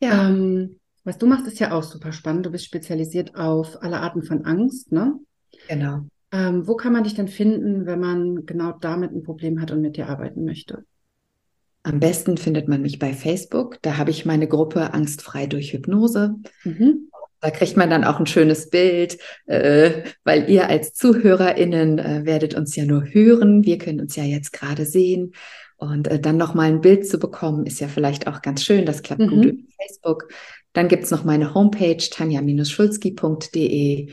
Ja. Ähm, was du machst, ist ja auch super spannend. Du bist spezialisiert auf alle Arten von Angst, ne? Genau. Ähm, wo kann man dich denn finden, wenn man genau damit ein Problem hat und mit dir arbeiten möchte? Am besten findet man mich bei Facebook. Da habe ich meine Gruppe Angstfrei durch Hypnose. Mhm. Da kriegt man dann auch ein schönes Bild, äh, weil ihr als ZuhörerInnen äh, werdet uns ja nur hören. Wir können uns ja jetzt gerade sehen. Und äh, dann nochmal ein Bild zu bekommen, ist ja vielleicht auch ganz schön. Das klappt mhm. gut über Facebook. Dann gibt's noch meine Homepage, tanja-schulzki.de.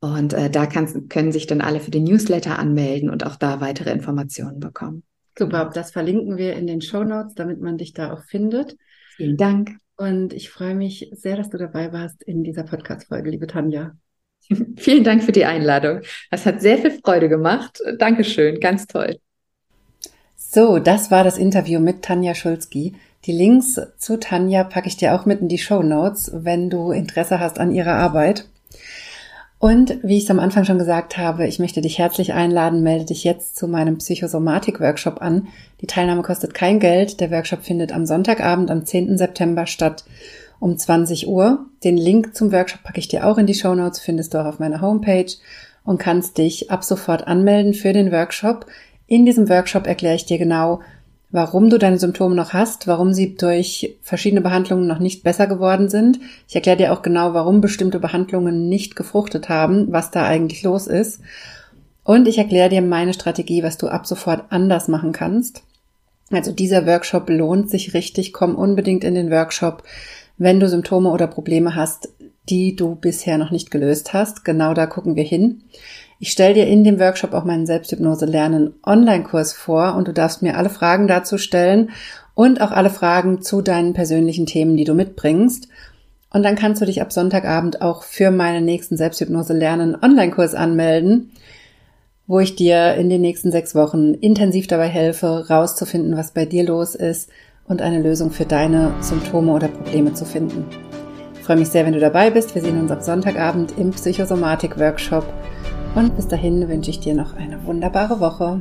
Und äh, da kann, können sich dann alle für den Newsletter anmelden und auch da weitere Informationen bekommen. Super, das verlinken wir in den Show Notes, damit man dich da auch findet. Vielen Dank. Und ich freue mich sehr, dass du dabei warst in dieser Podcast-Folge, liebe Tanja. Vielen Dank für die Einladung. Das hat sehr viel Freude gemacht. Dankeschön, ganz toll. So, das war das Interview mit Tanja Schulzki. Die Links zu Tanja packe ich dir auch mit in die Show Notes, wenn du Interesse hast an ihrer Arbeit. Und wie ich es am Anfang schon gesagt habe, ich möchte dich herzlich einladen, melde dich jetzt zu meinem Psychosomatik-Workshop an. Die Teilnahme kostet kein Geld. Der Workshop findet am Sonntagabend, am 10. September statt, um 20 Uhr. Den Link zum Workshop packe ich dir auch in die Show Notes, findest du auch auf meiner Homepage und kannst dich ab sofort anmelden für den Workshop. In diesem Workshop erkläre ich dir genau, warum du deine Symptome noch hast, warum sie durch verschiedene Behandlungen noch nicht besser geworden sind. Ich erkläre dir auch genau, warum bestimmte Behandlungen nicht gefruchtet haben, was da eigentlich los ist. Und ich erkläre dir meine Strategie, was du ab sofort anders machen kannst. Also dieser Workshop lohnt sich richtig. Komm unbedingt in den Workshop, wenn du Symptome oder Probleme hast, die du bisher noch nicht gelöst hast. Genau da gucken wir hin. Ich stelle dir in dem Workshop auch meinen Selbsthypnose lernen Online-Kurs vor und du darfst mir alle Fragen dazu stellen und auch alle Fragen zu deinen persönlichen Themen, die du mitbringst. Und dann kannst du dich ab Sonntagabend auch für meinen nächsten Selbsthypnose lernen Online-Kurs anmelden, wo ich dir in den nächsten sechs Wochen intensiv dabei helfe, rauszufinden, was bei dir los ist und eine Lösung für deine Symptome oder Probleme zu finden. Ich freue mich sehr, wenn du dabei bist. Wir sehen uns ab Sonntagabend im Psychosomatik-Workshop. Und bis dahin wünsche ich dir noch eine wunderbare Woche.